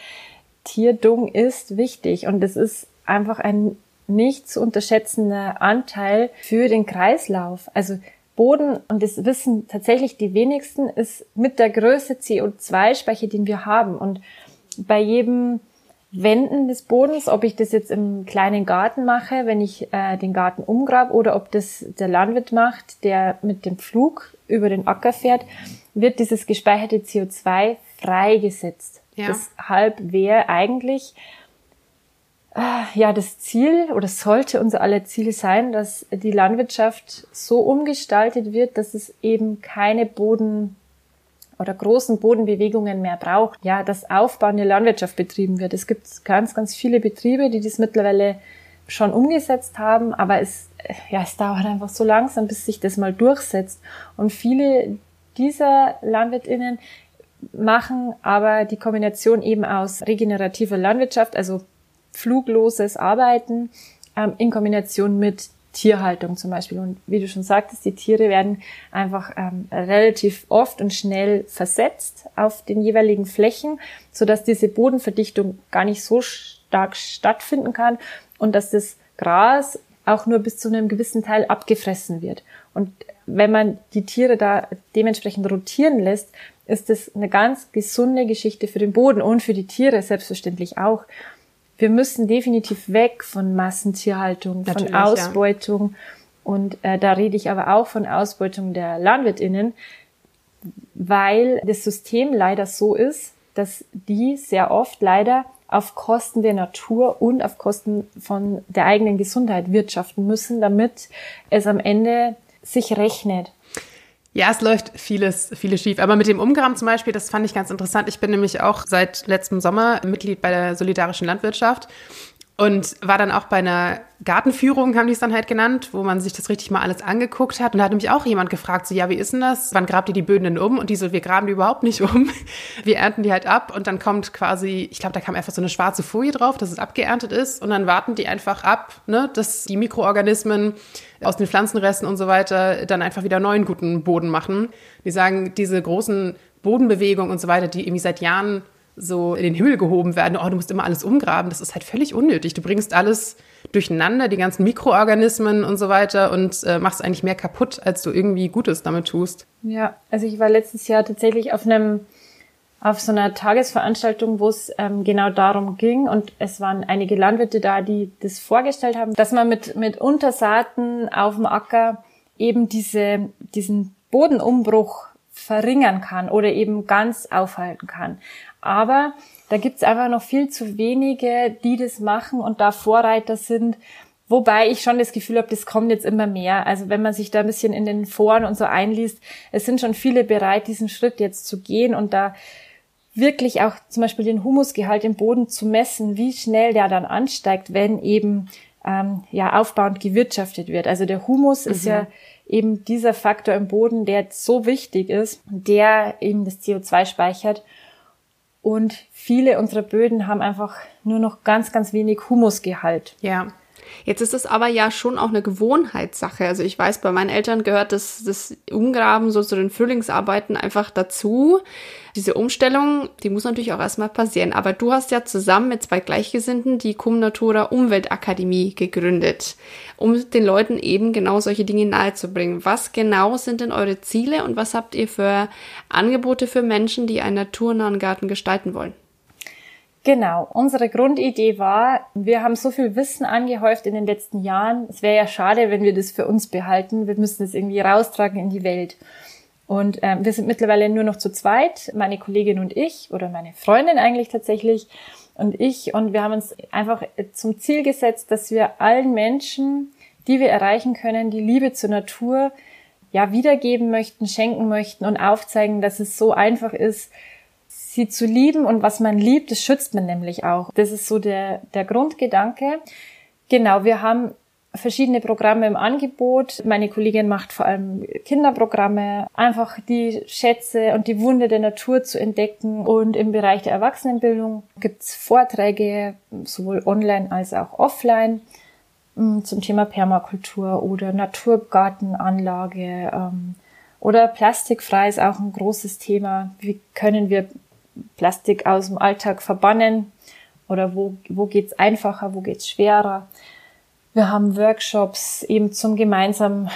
Tierdung ist wichtig und es ist einfach ein nicht zu unterschätzender Anteil für den Kreislauf. Also Boden, und das wissen tatsächlich die wenigsten, ist mit der größte CO2-Speicher, den wir haben. Und bei jedem Wenden des Bodens, ob ich das jetzt im kleinen Garten mache, wenn ich äh, den Garten umgrab, oder ob das der Landwirt macht, der mit dem Flug über den Acker fährt, wird dieses gespeicherte CO2 freigesetzt. Ja. Deshalb wäre eigentlich ja, das Ziel oder sollte unser aller Ziel sein, dass die Landwirtschaft so umgestaltet wird, dass es eben keine Boden oder großen Bodenbewegungen mehr braucht. Ja, dass aufbauende Landwirtschaft betrieben wird. Es gibt ganz, ganz viele Betriebe, die das mittlerweile schon umgesetzt haben, aber es, ja, es dauert einfach so langsam, bis sich das mal durchsetzt. Und viele dieser LandwirtInnen machen aber die Kombination eben aus regenerativer Landwirtschaft, also flugloses Arbeiten, ähm, in Kombination mit Tierhaltung zum Beispiel. Und wie du schon sagtest, die Tiere werden einfach ähm, relativ oft und schnell versetzt auf den jeweiligen Flächen, so dass diese Bodenverdichtung gar nicht so stark stattfinden kann und dass das Gras auch nur bis zu einem gewissen Teil abgefressen wird. Und wenn man die Tiere da dementsprechend rotieren lässt, ist das eine ganz gesunde Geschichte für den Boden und für die Tiere selbstverständlich auch. Wir müssen definitiv weg von Massentierhaltung, Natürlich, von Ausbeutung. Ja. Und äh, da rede ich aber auch von Ausbeutung der Landwirtinnen, weil das System leider so ist, dass die sehr oft leider auf Kosten der Natur und auf Kosten von der eigenen Gesundheit wirtschaften müssen, damit es am Ende sich rechnet. Ja, es läuft vieles, vieles schief. Aber mit dem Umgraben zum Beispiel, das fand ich ganz interessant. Ich bin nämlich auch seit letztem Sommer Mitglied bei der Solidarischen Landwirtschaft und war dann auch bei einer Gartenführung, haben die es dann halt genannt, wo man sich das richtig mal alles angeguckt hat. Und da hat nämlich auch jemand gefragt, so, ja, wie ist denn das? Wann grabt ihr die Böden denn um? Und die so, wir graben die überhaupt nicht um. *laughs* Wir ernten die halt ab und dann kommt quasi, ich glaube, da kam einfach so eine schwarze Folie drauf, dass es abgeerntet ist. Und dann warten die einfach ab, ne, dass die Mikroorganismen aus den Pflanzenresten und so weiter dann einfach wieder neuen guten Boden machen. Die sagen, diese großen Bodenbewegungen und so weiter, die irgendwie seit Jahren so in den Himmel gehoben werden, oh, du musst immer alles umgraben, das ist halt völlig unnötig. Du bringst alles durcheinander, die ganzen Mikroorganismen und so weiter und äh, machst eigentlich mehr kaputt, als du irgendwie Gutes damit tust. Ja, also ich war letztes Jahr tatsächlich auf einem auf so einer Tagesveranstaltung, wo es ähm, genau darum ging und es waren einige Landwirte da, die das vorgestellt haben, dass man mit mit Untersaaten auf dem Acker eben diese diesen Bodenumbruch verringern kann oder eben ganz aufhalten kann. Aber da gibt's einfach noch viel zu wenige, die das machen und da Vorreiter sind. Wobei ich schon das Gefühl habe, das kommt jetzt immer mehr. Also wenn man sich da ein bisschen in den Foren und so einliest, es sind schon viele bereit, diesen Schritt jetzt zu gehen und da wirklich auch zum Beispiel den Humusgehalt im Boden zu messen, wie schnell der dann ansteigt, wenn eben ähm, ja aufbauend gewirtschaftet wird. Also der Humus mhm. ist ja eben dieser Faktor im Boden, der so wichtig ist, der eben das CO2 speichert und viele unserer Böden haben einfach nur noch ganz, ganz wenig Humusgehalt. Ja. Jetzt ist es aber ja schon auch eine Gewohnheitssache. Also ich weiß, bei meinen Eltern gehört das, das Umgraben so zu den Frühlingsarbeiten einfach dazu. Diese Umstellung, die muss natürlich auch erstmal passieren. Aber du hast ja zusammen mit zwei Gleichgesinnten die Cum Natura Umweltakademie gegründet, um den Leuten eben genau solche Dinge nahezubringen. Was genau sind denn eure Ziele und was habt ihr für Angebote für Menschen, die einen naturnahen Garten gestalten wollen? Genau, unsere Grundidee war, wir haben so viel Wissen angehäuft in den letzten Jahren. Es wäre ja schade, wenn wir das für uns behalten. Wir müssen es irgendwie raustragen in die Welt. Und ähm, wir sind mittlerweile nur noch zu zweit, meine Kollegin und ich, oder meine Freundin eigentlich tatsächlich und ich. Und wir haben uns einfach zum Ziel gesetzt, dass wir allen Menschen, die wir erreichen können, die Liebe zur Natur ja wiedergeben möchten, schenken möchten und aufzeigen, dass es so einfach ist, sie zu lieben und was man liebt, das schützt man nämlich auch. Das ist so der, der Grundgedanke. Genau, wir haben verschiedene Programme im Angebot. Meine Kollegin macht vor allem Kinderprogramme, einfach die Schätze und die Wunde der Natur zu entdecken. Und im Bereich der Erwachsenenbildung gibt's Vorträge, sowohl online als auch offline, mm, zum Thema Permakultur oder Naturgartenanlage. Ähm, oder plastikfrei ist auch ein großes Thema. Wie können wir Plastik aus dem Alltag verbannen oder wo, wo geht's einfacher, wo geht's schwerer. Wir haben Workshops eben zum gemeinsamen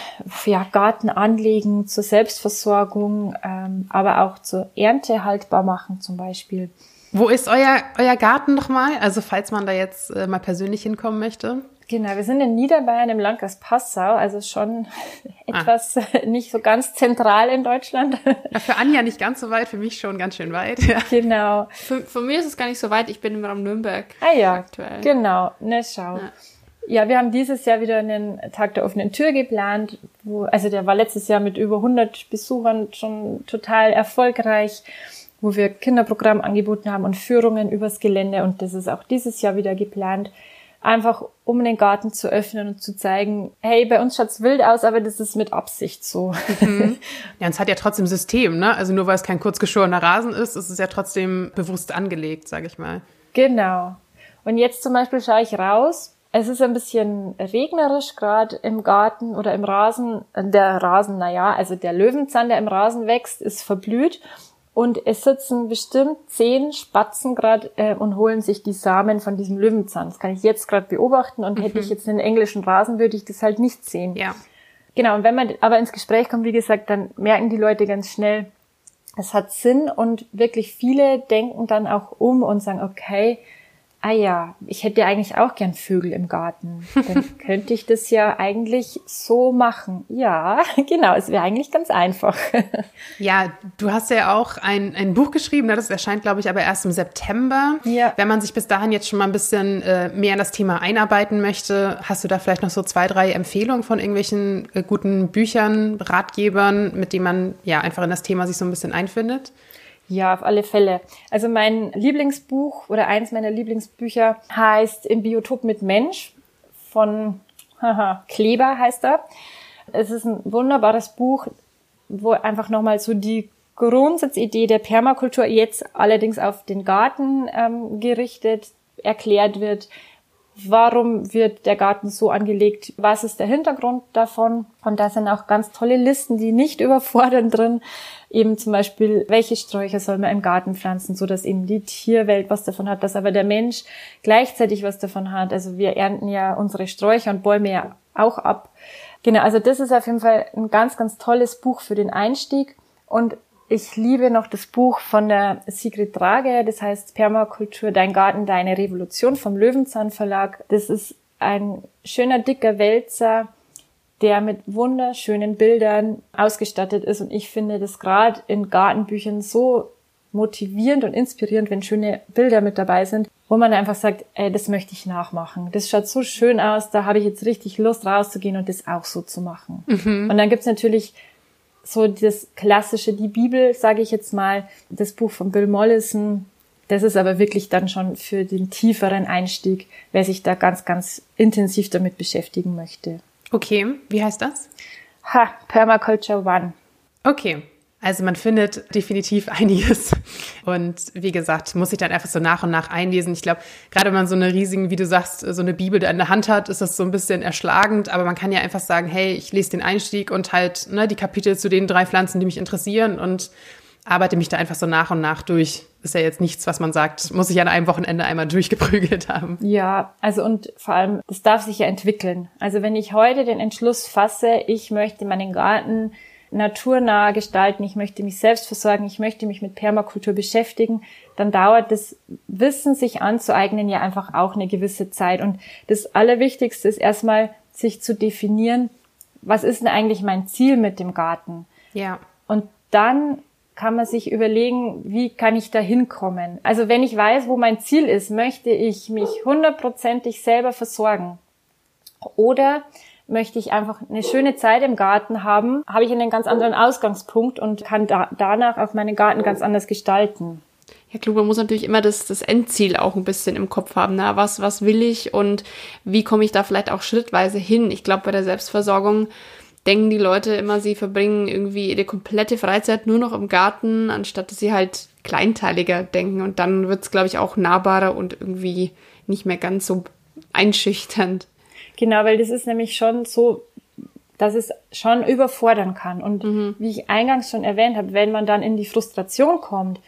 ja, Garten anlegen, zur Selbstversorgung, ähm, aber auch zur Ernte haltbar machen zum Beispiel. Wo ist euer, euer Garten nochmal? Also falls man da jetzt äh, mal persönlich hinkommen möchte. Genau, wir sind in Niederbayern im Landkreis Passau, also schon *laughs* etwas ah. *laughs* nicht so ganz zentral in Deutschland. Ja, für Anja nicht ganz so weit, für mich schon ganz schön weit. Ja. Genau. Für, für mich ist es gar nicht so weit, ich bin im Raum Nürnberg ah, ja. aktuell. Genau, ne, schau. Ja. ja. wir haben dieses Jahr wieder einen Tag der offenen Tür geplant, wo, also der war letztes Jahr mit über 100 Besuchern schon total erfolgreich, wo wir Kinderprogramm angeboten haben und Führungen übers Gelände und das ist auch dieses Jahr wieder geplant einfach um den Garten zu öffnen und zu zeigen, hey, bei uns schaut's wild aus, aber das ist mit Absicht so. Mhm. *laughs* Ja, und es hat ja trotzdem System, ne? Also nur weil es kein kurzgeschorener Rasen ist, ist es ja trotzdem bewusst angelegt, sage ich mal. Genau. Und jetzt zum Beispiel schaue ich raus. Es ist ein bisschen regnerisch gerade im Garten oder im Rasen. Der Rasen, naja, also der Löwenzahn, der im Rasen wächst, ist verblüht. Und es sitzen bestimmt zehn Spatzen gerade äh, und holen sich die Samen von diesem Löwenzahn. Das kann ich jetzt gerade beobachten und mhm. hätte ich jetzt einen englischen Rasen, würde ich das halt nicht sehen. Ja. Genau, und wenn man aber ins Gespräch kommt, wie gesagt, dann merken die Leute ganz schnell, es hat Sinn und wirklich viele denken dann auch um und sagen, okay, ah ja, ich hätte eigentlich auch gern Vögel im Garten. Dann *laughs* könnte ich das ja eigentlich so machen. Ja, *laughs* genau, es wäre eigentlich ganz einfach. *laughs* ja, du hast ja auch ein, ein Buch geschrieben, ne? das erscheint, glaube ich, aber erst im September. Ja. Wenn man sich bis dahin jetzt schon mal ein bisschen äh, mehr in das Thema einarbeiten möchte, hast du da vielleicht noch so zwei, drei Empfehlungen von irgendwelchen äh, guten Büchern, Ratgebern, mit denen man ja einfach in das Thema sich so ein bisschen einfindet? Ja, auf alle Fälle. Also mein Lieblingsbuch oder eins meiner Lieblingsbücher heißt Im Biotop mit Mensch von haha, Kleber heißt er. Es ist ein wunderbares Buch, wo einfach nochmal so die Grundsatzidee der Permakultur jetzt allerdings auf den Garten ähm, gerichtet erklärt wird. Warum wird der Garten so angelegt? Was ist der Hintergrund davon? Und da sind auch ganz tolle Listen, die nicht *laughs* überfordern drin eben zum Beispiel, welche Sträucher soll man im Garten pflanzen, so dass eben die Tierwelt was davon hat, dass aber der Mensch gleichzeitig was davon hat. Also wir ernten ja unsere Sträucher und Bäume ja auch ab. Genau, also das ist auf jeden Fall ein ganz, ganz tolles Buch für den Einstieg. Und ich liebe noch das Buch von der Sigrid Drage, das heißt Permakultur, Dein Garten, Deine Revolution vom Löwenzahn Verlag. Das ist ein schöner, dicker Wälzer, der mit wunderschönen Bildern ausgestattet ist. Und ich finde das gerade in Gartenbüchern so motivierend und inspirierend, wenn schöne Bilder mit dabei sind, wo man einfach sagt, ey, das möchte ich nachmachen. Das schaut so schön aus, da habe ich jetzt richtig Lust rauszugehen und das auch so zu machen. Mhm. Und dann gibt's natürlich so das klassische, die Bibel, sage ich jetzt mal, das Buch von Bill Mollison. Das ist aber wirklich dann schon für den tieferen Einstieg, wer sich da ganz, ganz intensiv damit beschäftigen möchte. Okay, wie heißt das? Ha, Permaculture One. Okay, also man findet definitiv einiges. Und wie gesagt, muss ich dann einfach so nach und nach einlesen. Ich glaube, gerade wenn man so eine riesigen, wie du sagst, so eine Bibel da in der Hand hat, ist das so ein bisschen erschlagend. Aber man kann ja einfach sagen, hey, ich lese den Einstieg und halt ne, die Kapitel zu den drei Pflanzen, die mich interessieren und arbeite mich da einfach so nach und nach durch. Ist ja jetzt nichts, was man sagt, muss ich an einem Wochenende einmal durchgeprügelt haben. Ja, also und vor allem, das darf sich ja entwickeln. Also wenn ich heute den Entschluss fasse, ich möchte meinen Garten naturnah gestalten, ich möchte mich selbst versorgen, ich möchte mich mit Permakultur beschäftigen, dann dauert das Wissen sich anzueignen ja einfach auch eine gewisse Zeit. Und das Allerwichtigste ist erstmal, sich zu definieren, was ist denn eigentlich mein Ziel mit dem Garten? Ja. Und dann kann man sich überlegen, wie kann ich da hinkommen. Also wenn ich weiß, wo mein Ziel ist, möchte ich mich hundertprozentig selber versorgen. Oder möchte ich einfach eine schöne Zeit im Garten haben, habe ich einen ganz anderen Ausgangspunkt und kann da, danach auch meinen Garten ganz anders gestalten. Ja, klar, man muss natürlich immer das, das Endziel auch ein bisschen im Kopf haben. Na, was, was will ich und wie komme ich da vielleicht auch schrittweise hin? Ich glaube, bei der Selbstversorgung denken die Leute immer, sie verbringen irgendwie ihre komplette Freizeit nur noch im Garten, anstatt dass sie halt kleinteiliger denken. Und dann wird es, glaube ich, auch nahbarer und irgendwie nicht mehr ganz so einschüchternd. Genau, weil das ist nämlich schon so, dass es schon überfordern kann. Und mhm. wie ich eingangs schon erwähnt habe, wenn man dann in die Frustration kommt,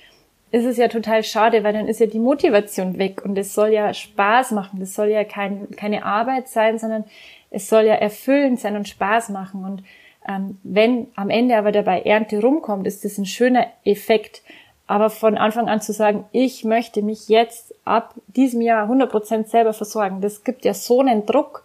ist es ja total schade, weil dann ist ja die Motivation weg und es soll ja Spaß machen. Das soll ja kein, keine Arbeit sein, sondern es soll ja erfüllend sein und Spaß machen. Und ähm, wenn am Ende aber dabei Ernte rumkommt, ist das ein schöner Effekt. Aber von Anfang an zu sagen, ich möchte mich jetzt ab diesem Jahr 100% selber versorgen, das gibt ja so einen Druck,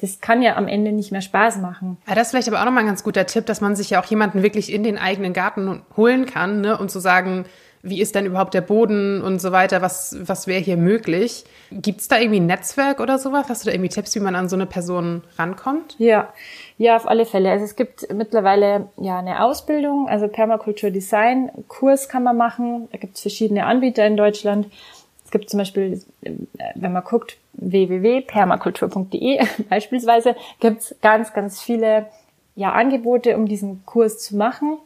das kann ja am Ende nicht mehr Spaß machen. Ja, das ist vielleicht aber auch nochmal ein ganz guter Tipp, dass man sich ja auch jemanden wirklich in den eigenen Garten holen kann, ne, und zu sagen, wie ist denn überhaupt der Boden und so weiter, was, was wäre hier möglich. Gibt es da irgendwie ein Netzwerk oder sowas? Hast du da irgendwie Tipps, wie man an so eine Person rankommt? Ja, ja, auf alle Fälle. Also es gibt mittlerweile ja eine Ausbildung, also Permakultur Design, Kurs kann man machen. Da gibt es verschiedene Anbieter in Deutschland. Es gibt zum Beispiel, wenn man guckt, www.permakultur.de *laughs* beispielsweise, gibt's ganz, ganz viele ja, Angebote, um diesen Kurs zu machen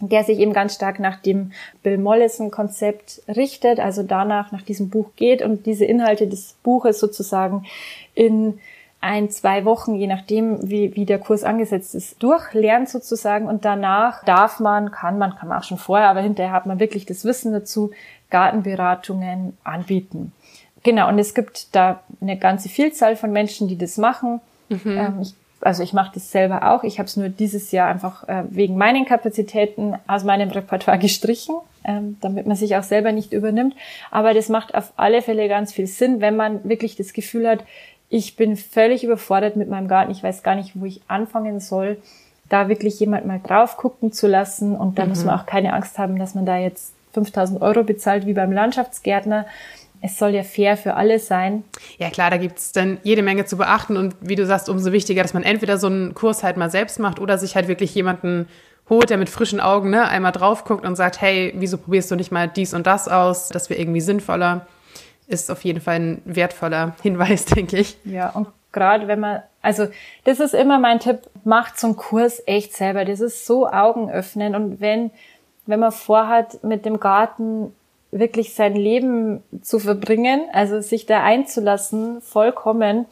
der sich eben ganz stark nach dem Bill Mollison-Konzept richtet, also danach nach diesem Buch geht und diese Inhalte des Buches sozusagen in ein, zwei Wochen, je nachdem, wie, wie der Kurs angesetzt ist, durchlernt sozusagen und danach darf man, kann man, kann man auch schon vorher, aber hinterher hat man wirklich das Wissen dazu, Gartenberatungen anbieten. Genau, und es gibt da eine ganze Vielzahl von Menschen, die das machen. Mhm. Ähm, ich, also ich mache das selber auch. Ich habe es nur dieses Jahr einfach äh, wegen meinen Kapazitäten aus meinem Repertoire gestrichen, ähm, damit man sich auch selber nicht übernimmt. Aber das macht auf alle Fälle ganz viel Sinn, wenn man wirklich das Gefühl hat, ich bin völlig überfordert mit meinem Garten. Ich weiß gar nicht, wo ich anfangen soll, da wirklich jemand mal drauf gucken zu lassen. Und da mhm. muss man auch keine Angst haben, dass man da jetzt 5000 Euro bezahlt wie beim Landschaftsgärtner. Es soll ja fair für alle sein. Ja klar, da gibt's dann jede Menge zu beachten und wie du sagst, umso wichtiger, dass man entweder so einen Kurs halt mal selbst macht oder sich halt wirklich jemanden holt, der mit frischen Augen ne, einmal drauf guckt und sagt, hey, wieso probierst du nicht mal dies und das aus? Das wäre irgendwie sinnvoller ist auf jeden Fall ein wertvoller *laughs* Hinweis, denke ich. Ja, und gerade wenn man, also das ist immer mein Tipp, macht so einen Kurs echt selber. Das ist so Augenöffnen. Und wenn, wenn man vorhat, mit dem Garten wirklich sein Leben zu verbringen, also sich da einzulassen, vollkommen,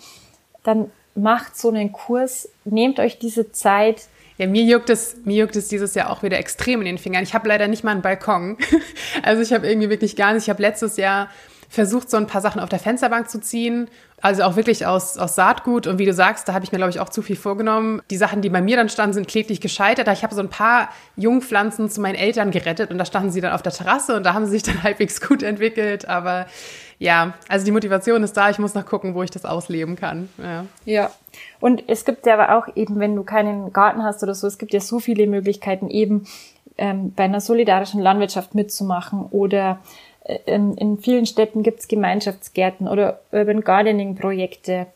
dann macht so einen Kurs, nehmt euch diese Zeit, ja, mir juckt es, mir juckt es dieses Jahr auch wieder extrem in den Fingern. Ich habe leider nicht mal einen Balkon. *laughs* Also ich habe irgendwie wirklich gar nicht. Ich habe letztes Jahr versucht, so ein paar Sachen auf der Fensterbank zu ziehen. Also auch wirklich aus, aus Saatgut. Und wie du sagst, da habe ich mir, glaube ich, auch zu viel vorgenommen. Die Sachen, die bei mir dann standen, sind kläglich gescheitert. Ich habe so ein paar Jungpflanzen zu meinen Eltern gerettet und da standen sie dann auf der Terrasse und da haben sie sich dann *laughs* halbwegs gut entwickelt. Aber ja, also die Motivation ist da. Ich muss noch gucken, wo ich das ausleben kann. Ja. ja. Und es gibt ja aber auch eben, wenn du keinen Garten hast oder so, es gibt ja so viele Möglichkeiten eben ähm, bei einer solidarischen Landwirtschaft mitzumachen oder in, in vielen Städten gibt's Gemeinschaftsgärten oder Urban Gardening Projekte.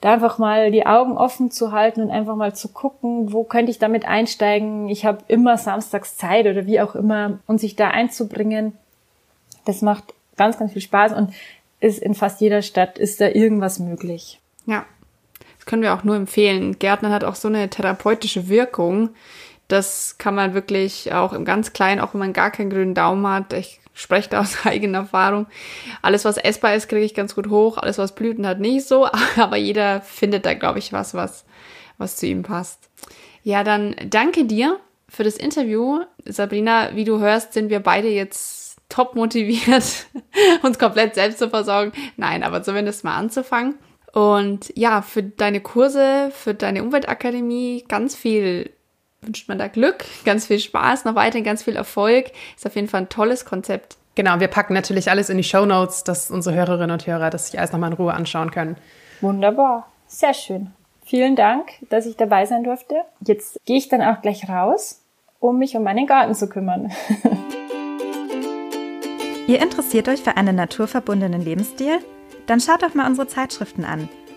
Da einfach mal die Augen offen zu halten und einfach mal zu gucken, wo könnte ich damit einsteigen. Ich habe immer samstags Zeit oder wie auch immer und sich da einzubringen. Das macht ganz, ganz viel Spaß und ist in fast jeder Stadt ist da irgendwas möglich. Ja, das können wir auch nur empfehlen. Gärtnern hat auch so eine therapeutische Wirkung. Das kann man wirklich auch im ganz Kleinen, auch wenn man gar keinen grünen Daumen hat. Ich spreche da aus *laughs* eigener Erfahrung. Alles, was essbar ist, kriege ich ganz gut hoch. Alles, was Blüten hat, nicht so. *laughs* Aber jeder findet da, glaube ich, was, was, was zu ihm passt. Ja, dann danke dir für das Interview. Sabrina, wie du hörst, sind wir beide jetzt top motiviert, *laughs* uns komplett selbst zu versorgen. Nein, aber zumindest mal anzufangen. Und ja, für deine Kurse, für deine Umweltakademie ganz viel wünscht man da Glück, ganz viel Spaß, noch weiterhin ganz viel Erfolg. Ist auf jeden Fall ein tolles Konzept. Genau, wir packen natürlich alles in die Show Notes, dass unsere Hörerinnen und Hörer das sich alles nochmal in Ruhe anschauen können. Wunderbar, sehr schön. Vielen Dank, dass ich dabei sein durfte. Jetzt gehe ich dann auch gleich raus, um mich um meinen Garten zu kümmern. Ihr interessiert euch für einen naturverbundenen Lebensstil? Dann schaut doch mal unsere Zeitschriften an.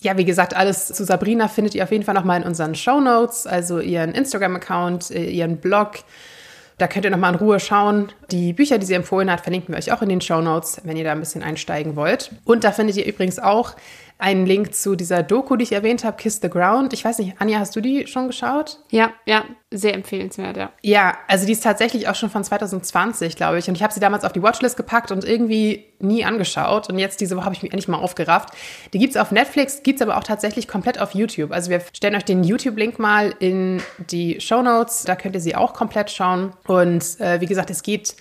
Ja, wie gesagt, alles zu Sabrina findet ihr auf jeden Fall nochmal in unseren Show Notes, also ihren Instagram-Account, äh, ihren Blog. Da könnt ihr nochmal in Ruhe schauen. Die Bücher, die sie empfohlen hat, verlinken wir euch auch in den Show Notes, wenn ihr da ein bisschen einsteigen wollt. Und da findet ihr übrigens auch einen Link zu dieser Doku, die ich erwähnt habe, Kiss the Ground. Ich weiß nicht, Anja, hast du die schon geschaut? Ja, ja, sehr empfehlenswert, ja. Ja, also die ist tatsächlich auch schon von 2020, glaube ich. Und ich habe sie damals auf die Watchlist gepackt und irgendwie nie angeschaut. Und jetzt diese Woche habe ich mich endlich mal aufgerafft. Die gibt es auf Netflix, gibt es aber auch tatsächlich komplett auf YouTube. Also wir stellen euch den YouTube-Link mal in die Show Notes. Da könnt ihr sie auch komplett schauen. Und äh, wie gesagt, es geht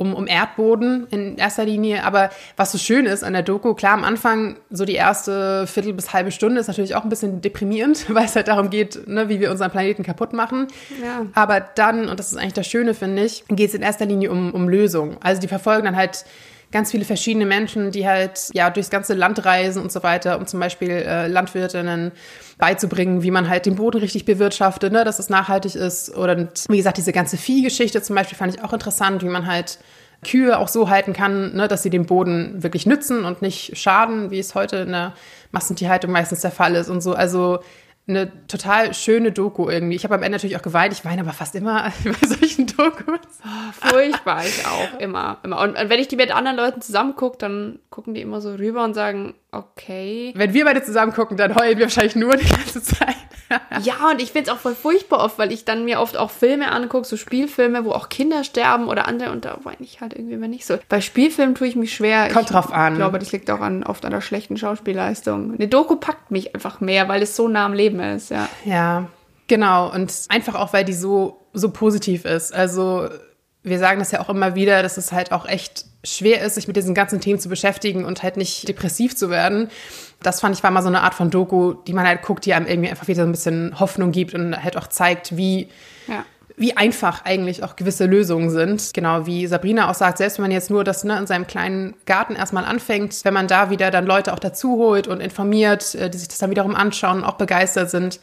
um, um Erdboden in erster Linie. Aber was so schön ist an der Doku, klar, am Anfang, so die erste Viertel bis halbe Stunde ist natürlich auch ein bisschen deprimierend, *laughs* weil es halt darum geht, ne, wie wir unseren Planeten kaputt machen. Ja. Aber dann, und das ist eigentlich das Schöne, finde ich, geht es in erster Linie um, um Lösungen. Also die verfolgen dann halt ganz viele verschiedene Menschen, die halt ja durchs ganze Land reisen und so weiter, um zum Beispiel äh, Landwirtinnen beizubringen, wie man halt den Boden richtig bewirtschaftet, ne, dass es nachhaltig ist. Oder wie gesagt, diese ganze Viehgeschichte zum Beispiel fand ich auch interessant, wie man halt Kühe auch so halten kann, ne, dass sie den Boden wirklich nützen und nicht schaden, wie es heute in der Massentierhaltung meistens der Fall ist und so. Also eine total schöne Doku irgendwie. Ich habe am Ende natürlich auch geweint. Ich weine aber fast immer *laughs* bei solchen Dokus. Oh, furchtbar, ich auch. Immer, immer. Und wenn ich die mit anderen Leuten zusammen gucke, dann gucken die immer so rüber und sagen, okay. Wenn wir beide zusammen gucken, dann heulen wir wahrscheinlich nur die ganze Zeit. *laughs* ja, und ich finde es auch voll furchtbar oft, weil ich dann mir oft auch Filme angucke, so Spielfilme, wo auch Kinder sterben oder andere und da weine ich halt irgendwie immer nicht so. Bei Spielfilmen tue ich mich schwer. Kommt ich drauf an. Ich glaube, das liegt auch an, oft an der schlechten Schauspielleistung. Eine Doku packt mich einfach mehr, weil es so nah am Leben ist, ja. Ja, genau. Und einfach auch, weil die so, so positiv ist. Also, wir sagen das ja auch immer wieder, dass es halt auch echt schwer ist, sich mit diesen ganzen Themen zu beschäftigen und halt nicht depressiv zu werden. Das fand ich war mal so eine Art von Doku, die man halt guckt, die einem irgendwie einfach wieder so ein bisschen Hoffnung gibt und halt auch zeigt, wie, ja. wie einfach eigentlich auch gewisse Lösungen sind. Genau wie Sabrina auch sagt, selbst wenn man jetzt nur das ne, in seinem kleinen Garten erstmal anfängt, wenn man da wieder dann Leute auch dazu holt und informiert, äh, die sich das dann wiederum anschauen und auch begeistert sind,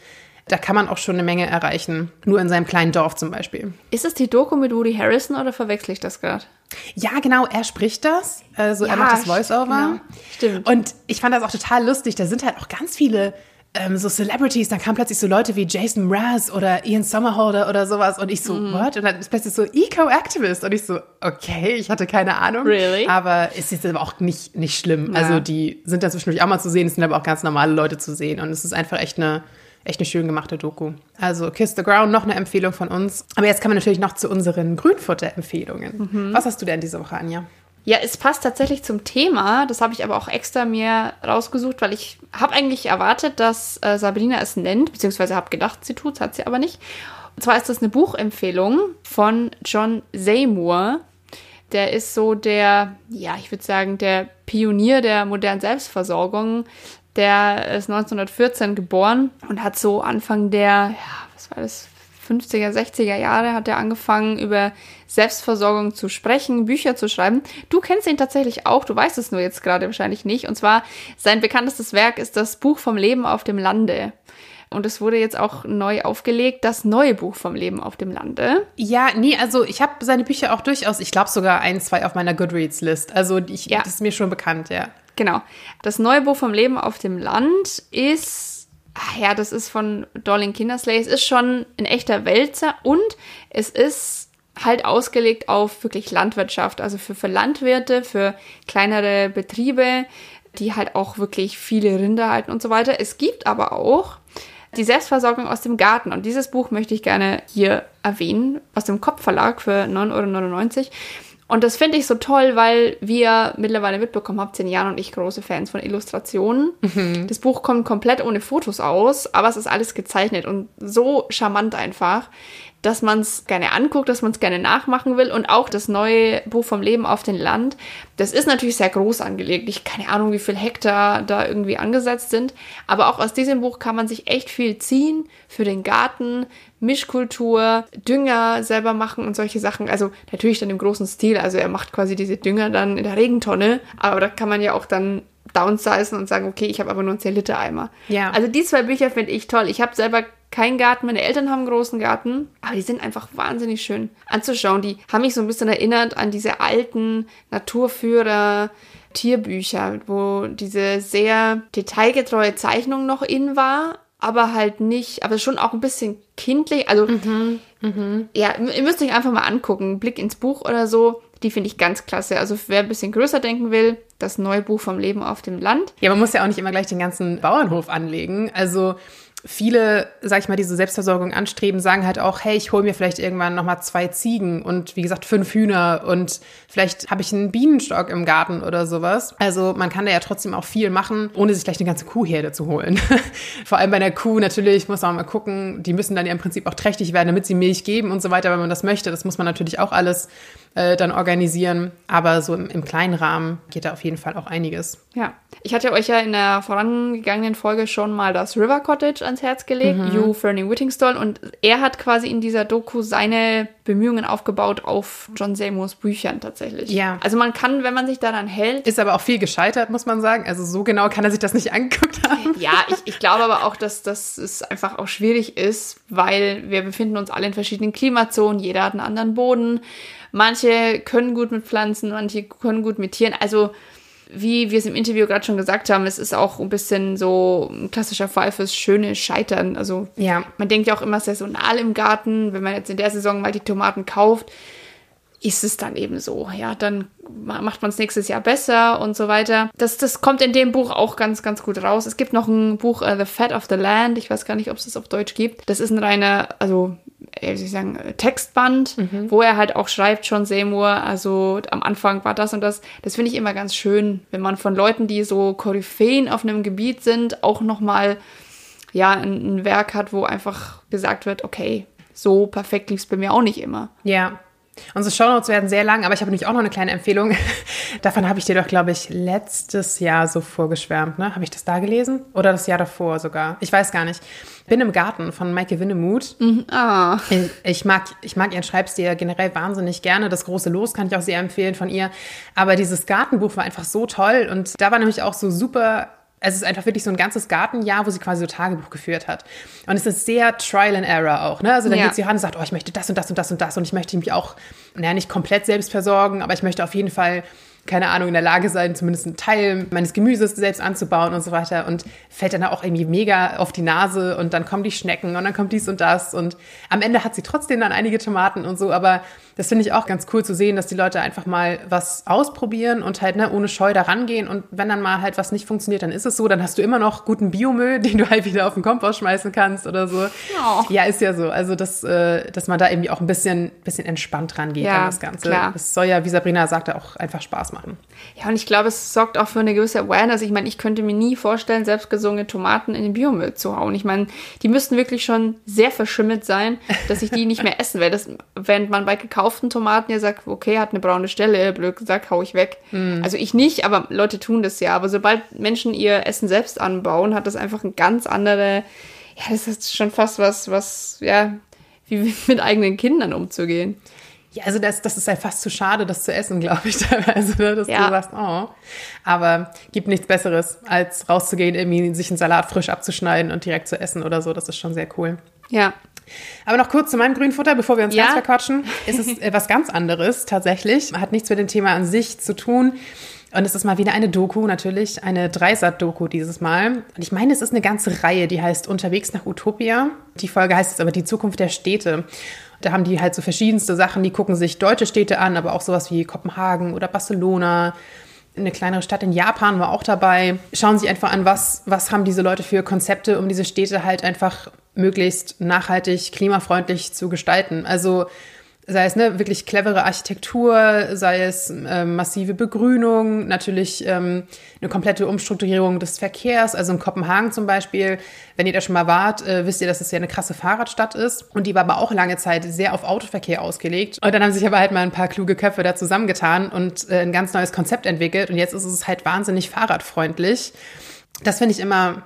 da kann man auch schon eine Menge erreichen. Nur in seinem kleinen Dorf zum Beispiel. Ist das die Doku mit Woody Harrison oder verwechsel ich das gerade? Ja, genau, er spricht das. Also ja, er macht das Voiceover. Genau. Stimmt. Und ich fand das auch total lustig. Da sind halt auch ganz viele ähm, so Celebrities, dann kamen plötzlich so Leute wie Jason Mraz oder Ian Somerhalder oder sowas und ich so, mm. what? Und dann ist plötzlich so Eco-Activist und ich so, okay, ich hatte keine Ahnung. Really? Aber es ist aber auch nicht, nicht schlimm. Ja. Also die sind da zwischendurch auch mal zu sehen, es sind aber auch ganz normale Leute zu sehen und es ist einfach echt eine echt eine schön gemachte Doku. Also Kiss the Ground, noch eine Empfehlung von uns. Aber jetzt kommen wir natürlich noch zu unseren Grünfutter-Empfehlungen. Mhm. Was hast du denn diese Woche, Anja? Ja, es passt tatsächlich zum Thema. Das habe ich aber auch extra mir rausgesucht, weil ich habe eigentlich erwartet, dass äh, Sabrina es nennt, beziehungsweise habe gedacht, sie tut es, hat sie aber nicht. Und zwar ist das eine Buchempfehlung von John Seymour. Der ist so der, ja, ich würde sagen, der Pionier der modernen Selbstversorgung. Der ist 1914 geboren und hat so Anfang der, ja, was war das, 50er, 60er Jahre hat er angefangen, über Selbstversorgung zu sprechen, Bücher zu schreiben. Du kennst ihn tatsächlich auch, du weißt es nur jetzt gerade wahrscheinlich nicht. Und zwar sein bekanntestes Werk ist das Buch vom Leben auf dem Lande. Und es wurde jetzt auch neu aufgelegt, das neue Buch vom Leben auf dem Lande. Ja, nee, also ich habe seine Bücher auch durchaus, ich glaube sogar ein, zwei auf meiner Goodreads-List. Also ich, ja. das ist mir schon bekannt, ja. Genau. Das neue Buch vom Leben auf dem Land ist, ach ja, das ist von Dorling Kindersley. Es ist schon ein echter Wälzer und es ist halt ausgelegt auf wirklich Landwirtschaft, also für, für Landwirte, für kleinere Betriebe, die halt auch wirklich viele Rinder halten und so weiter. Es gibt aber auch die Selbstversorgung aus dem Garten. Und dieses Buch möchte ich gerne hier erwähnen, aus dem Kopfverlag für 9,99 Euro. Und das finde ich so toll, weil wir mittlerweile mitbekommen haben, zehn Jahre und ich große Fans von Illustrationen. Mhm. Das Buch kommt komplett ohne Fotos aus, aber es ist alles gezeichnet und so charmant einfach dass man es gerne anguckt, dass man es gerne nachmachen will. Und auch das neue Buch vom Leben auf dem Land, das ist natürlich sehr groß angelegt. Ich keine Ahnung, wie viel Hektar da irgendwie angesetzt sind. Aber auch aus diesem Buch kann man sich echt viel ziehen für den Garten, Mischkultur, Dünger selber machen und solche Sachen. Also natürlich dann im großen Stil. Also er macht quasi diese Dünger dann in der Regentonne. Aber da kann man ja auch dann downsizen und sagen, okay, ich habe aber nur einen 10 Liter Eimer. Ja. Also die zwei Bücher finde ich toll. Ich habe selber keinen Garten. Meine Eltern haben einen großen Garten, aber die sind einfach wahnsinnig schön anzuschauen. Die haben mich so ein bisschen erinnert an diese alten Naturführer. Tierbücher, wo diese sehr detailgetreue Zeichnung noch in war, aber halt nicht, aber schon auch ein bisschen kindlich. Also, mhm, mh. ja, ihr müsst euch einfach mal angucken. Blick ins Buch oder so. Die finde ich ganz klasse. Also, wer ein bisschen größer denken will, das neue Buch vom Leben auf dem Land. Ja, man muss ja auch nicht immer gleich den ganzen Bauernhof anlegen. Also, viele, sag ich mal, diese Selbstversorgung anstreben, sagen halt auch, hey, ich hole mir vielleicht irgendwann nochmal zwei Ziegen und wie gesagt fünf Hühner und vielleicht habe ich einen Bienenstock im Garten oder sowas. Also man kann da ja trotzdem auch viel machen, ohne sich gleich eine ganze Kuhherde zu holen. *laughs* Vor allem bei einer Kuh natürlich muss man mal gucken, die müssen dann ja im Prinzip auch trächtig werden, damit sie Milch geben und so weiter, wenn man das möchte. Das muss man natürlich auch alles äh, dann organisieren. Aber so im, im, kleinen Rahmen geht da auf jeden Fall auch einiges. Ja, ich hatte euch ja in der vorangegangenen Folge schon mal das River Cottage ans Herz gelegt, mhm. Hugh Fernie Whittingstall. Und er hat quasi in dieser Doku seine Bemühungen aufgebaut auf John Seymours Büchern tatsächlich. Ja. Also man kann, wenn man sich daran hält. Ist aber auch viel gescheitert, muss man sagen. Also so genau kann er sich das nicht angeguckt haben. Ja, ich, ich glaube aber auch, dass, dass es einfach auch schwierig ist, weil wir befinden uns alle in verschiedenen Klimazonen, jeder hat einen anderen Boden. Manche können gut mit Pflanzen, manche können gut mit Tieren. Also wie wir es im Interview gerade schon gesagt haben, es ist auch ein bisschen so ein klassischer Fall fürs schöne Scheitern. Also ja. man denkt ja auch immer saisonal im Garten, wenn man jetzt in der Saison mal die Tomaten kauft, ist es dann eben so. Ja, dann macht man es nächstes Jahr besser und so weiter. Das, das kommt in dem Buch auch ganz, ganz gut raus. Es gibt noch ein Buch, uh, The Fat of the Land. Ich weiß gar nicht, ob es das auf Deutsch gibt. Das ist ein reiner, also wie soll ich sagen, Textband, mhm. wo er halt auch schreibt, John Seymour, also am Anfang war das und das. Das finde ich immer ganz schön, wenn man von Leuten, die so Koryphäen auf einem Gebiet sind, auch nochmal ja, ein, ein Werk hat, wo einfach gesagt wird, okay, so perfekt lief es bei mir auch nicht immer. Ja, Unsere Shownotes werden sehr lang, aber ich habe nämlich auch noch eine kleine Empfehlung. *laughs* Davon habe ich dir doch, glaube ich, letztes Jahr so vorgeschwärmt. Ne? Habe ich das da gelesen? Oder das Jahr davor sogar? Ich weiß gar nicht. Bin im Garten von Maike Winnemuth. Mhm. Ah. Ich, ich, mag, ich mag ihren Schreibstil generell wahnsinnig gerne. Das große Los kann ich auch sehr empfehlen von ihr. Aber dieses Gartenbuch war einfach so toll. Und da war nämlich auch so super es ist einfach wirklich so ein ganzes Gartenjahr, wo sie quasi so Tagebuch geführt hat. Und es ist sehr Trial and Error auch. Ne? Also dann ja. geht sie ran und sagt, oh, ich möchte das und das und das und das und ich möchte mich auch, naja, nicht komplett selbst versorgen, aber ich möchte auf jeden Fall keine Ahnung, in der Lage sein, zumindest einen Teil meines Gemüses selbst anzubauen und so weiter. Und fällt dann auch irgendwie mega auf die Nase und dann kommen die Schnecken und dann kommt dies und das. Und am Ende hat sie trotzdem dann einige Tomaten und so. Aber das finde ich auch ganz cool zu sehen, dass die Leute einfach mal was ausprobieren und halt ne, ohne Scheu da rangehen. Und wenn dann mal halt was nicht funktioniert, dann ist es so. Dann hast du immer noch guten Biomüll, *laughs* den du halt wieder auf den Kompost schmeißen kannst oder so. Oh. Ja, ist ja so. Also, dass, äh, dass man da irgendwie auch ein bisschen, bisschen entspannt rangeht ja, an das Ganze. Klar. Das soll ja, wie Sabrina sagte, auch einfach Spaß machen. Ja, und ich glaube, es sorgt auch für eine gewisse Awareness. Ich meine, ich könnte mir nie vorstellen, selbstgesungene Tomaten in den Biomüll zu hauen. Ich meine, die müssten wirklich schon sehr verschimmelt sein, dass ich die nicht mehr *laughs* essen werde. Das, während man bei gekauften Tomaten ja sagt, okay, hat eine braune Stelle, blöd gesagt, hau ich weg. Mm. Also ich nicht, aber Leute tun das ja. Aber sobald Menschen ihr Essen selbst anbauen, hat das einfach eine ganz andere, ja, das ist schon fast was, was, ja, wie *laughs* mit eigenen Kindern umzugehen. Ja, also das, das ist ja fast zu schade, das zu essen, glaube ich, *laughs* teilweise, ne? dass ja. du sagst, oh. Aber gibt nichts Besseres, als rauszugehen, irgendwie sich einen Salat frisch abzuschneiden und direkt zu essen oder so. Das ist schon sehr cool. Ja. Aber noch kurz zu meinem Grünfutter, bevor wir uns ja. ganz verquatschen. Es ist etwas ganz anderes tatsächlich. Hat nichts mit dem Thema an sich zu tun. Und es ist mal wieder eine Doku, natürlich, eine Dreisat-Doku dieses Mal. Und ich meine, es ist eine ganze Reihe, die heißt Unterwegs nach Utopia. Die Folge heißt jetzt aber Die Zukunft der Städte. Da haben die halt so verschiedenste Sachen, die gucken sich deutsche Städte an, aber auch sowas wie Kopenhagen oder Barcelona. Eine kleinere Stadt in Japan war auch dabei. Schauen Sie einfach an, was, was haben diese Leute für Konzepte, um diese Städte halt einfach möglichst nachhaltig, klimafreundlich zu gestalten. Also sei es ne, wirklich clevere Architektur, sei es ähm, massive Begrünung, natürlich ähm, eine komplette Umstrukturierung des Verkehrs. Also in Kopenhagen zum Beispiel, wenn ihr da schon mal wart, äh, wisst ihr, dass es ja eine krasse Fahrradstadt ist. Und die war aber auch lange Zeit sehr auf Autoverkehr ausgelegt. Und dann haben sich aber halt mal ein paar kluge Köpfe da zusammengetan und äh, ein ganz neues Konzept entwickelt. Und jetzt ist es halt wahnsinnig fahrradfreundlich. Das finde ich immer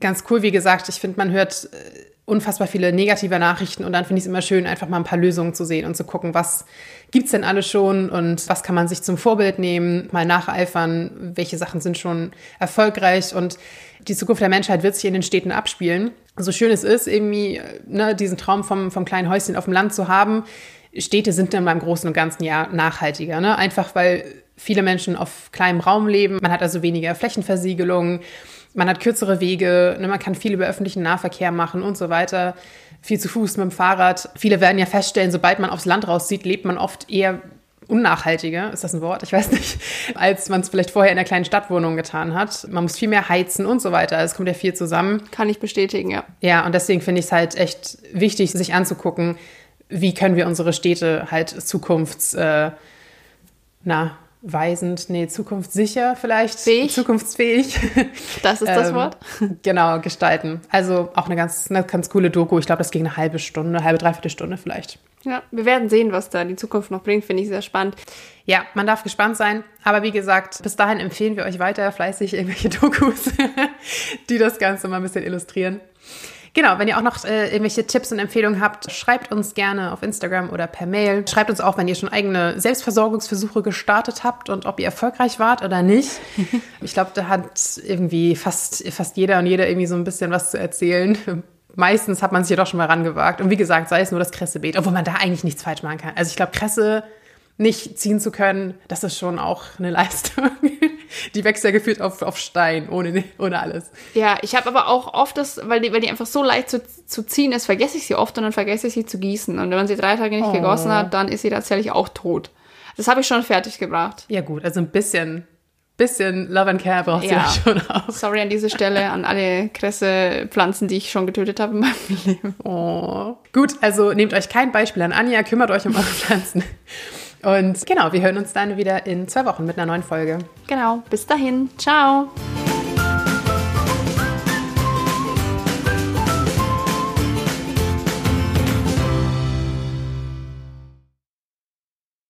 ganz cool. Wie gesagt, ich finde, man hört äh, unfassbar viele negative Nachrichten und dann finde ich es immer schön, einfach mal ein paar Lösungen zu sehen und zu gucken, was gibt es denn alles schon und was kann man sich zum Vorbild nehmen, mal nacheifern, welche Sachen sind schon erfolgreich und die Zukunft der Menschheit wird sich in den Städten abspielen. So schön es ist, irgendwie ne, diesen Traum vom, vom kleinen Häuschen auf dem Land zu haben, Städte sind dann beim Großen und Ganzen ja nachhaltiger, ne? einfach weil viele Menschen auf kleinem Raum leben, man hat also weniger Flächenversiegelung, man hat kürzere Wege, ne, man kann viel über öffentlichen Nahverkehr machen und so weiter. Viel zu Fuß mit dem Fahrrad. Viele werden ja feststellen, sobald man aufs Land rauszieht, lebt man oft eher unnachhaltiger, ist das ein Wort? Ich weiß nicht, *laughs* als man es vielleicht vorher in der kleinen Stadtwohnung getan hat. Man muss viel mehr heizen und so weiter. Es kommt ja viel zusammen. Kann ich bestätigen, ja. Ja, und deswegen finde ich es halt echt wichtig, sich anzugucken, wie können wir unsere Städte halt zukunfts, äh, na, weisend, nee, zukunftssicher vielleicht. Fähig. Zukunftsfähig. *laughs* Das ist das ähm, Wort. *laughs* Genau, gestalten. Also auch eine ganz, eine ganz coole Doku. Ich glaube, das ging eine halbe Stunde, eine halbe, dreiviertel Stunde vielleicht. Ja, wir werden sehen, was da die Zukunft noch bringt. Finde ich sehr spannend. Ja, man darf gespannt sein. Aber wie gesagt, bis dahin empfehlen wir euch weiter fleißig irgendwelche *laughs* Dokus, die das Ganze mal ein bisschen illustrieren. Genau, wenn ihr auch noch äh, irgendwelche Tipps und Empfehlungen habt, schreibt uns gerne auf Instagram oder per Mail. Schreibt uns auch, wenn ihr schon eigene Selbstversorgungsversuche gestartet habt und ob ihr erfolgreich wart oder nicht. *laughs* ich glaube, da hat irgendwie fast, fast jeder und jeder irgendwie so ein bisschen was zu erzählen. Meistens hat man sich ja doch schon mal rangewagt. Und wie gesagt, sei es nur das Kressebeet, obwohl man da eigentlich nichts falsch machen kann. Also ich glaube, Kresse nicht ziehen zu können, das ist schon auch eine Leistung. *laughs* Die wächst ja gefühlt auf, auf Stein, ohne, ohne alles. Ja, ich habe aber auch oft das, weil die, weil die einfach so leicht zu, zu ziehen ist, vergesse ich sie oft und dann vergesse ich sie zu gießen. Und wenn man sie drei Tage nicht oh. gegossen hat, dann ist sie tatsächlich auch tot. Das habe ich schon fertig gebracht. Ja, gut, also ein bisschen bisschen Love and Care braucht ja. sie schon auch. Sorry an dieser Stelle an alle Kresse Pflanzen, die ich schon getötet habe in meinem Leben. Oh. Gut, also nehmt euch kein Beispiel an Anja, kümmert euch um eure Pflanzen. Und genau, wir hören uns dann wieder in zwei Wochen mit einer neuen Folge. Genau, bis dahin. Ciao.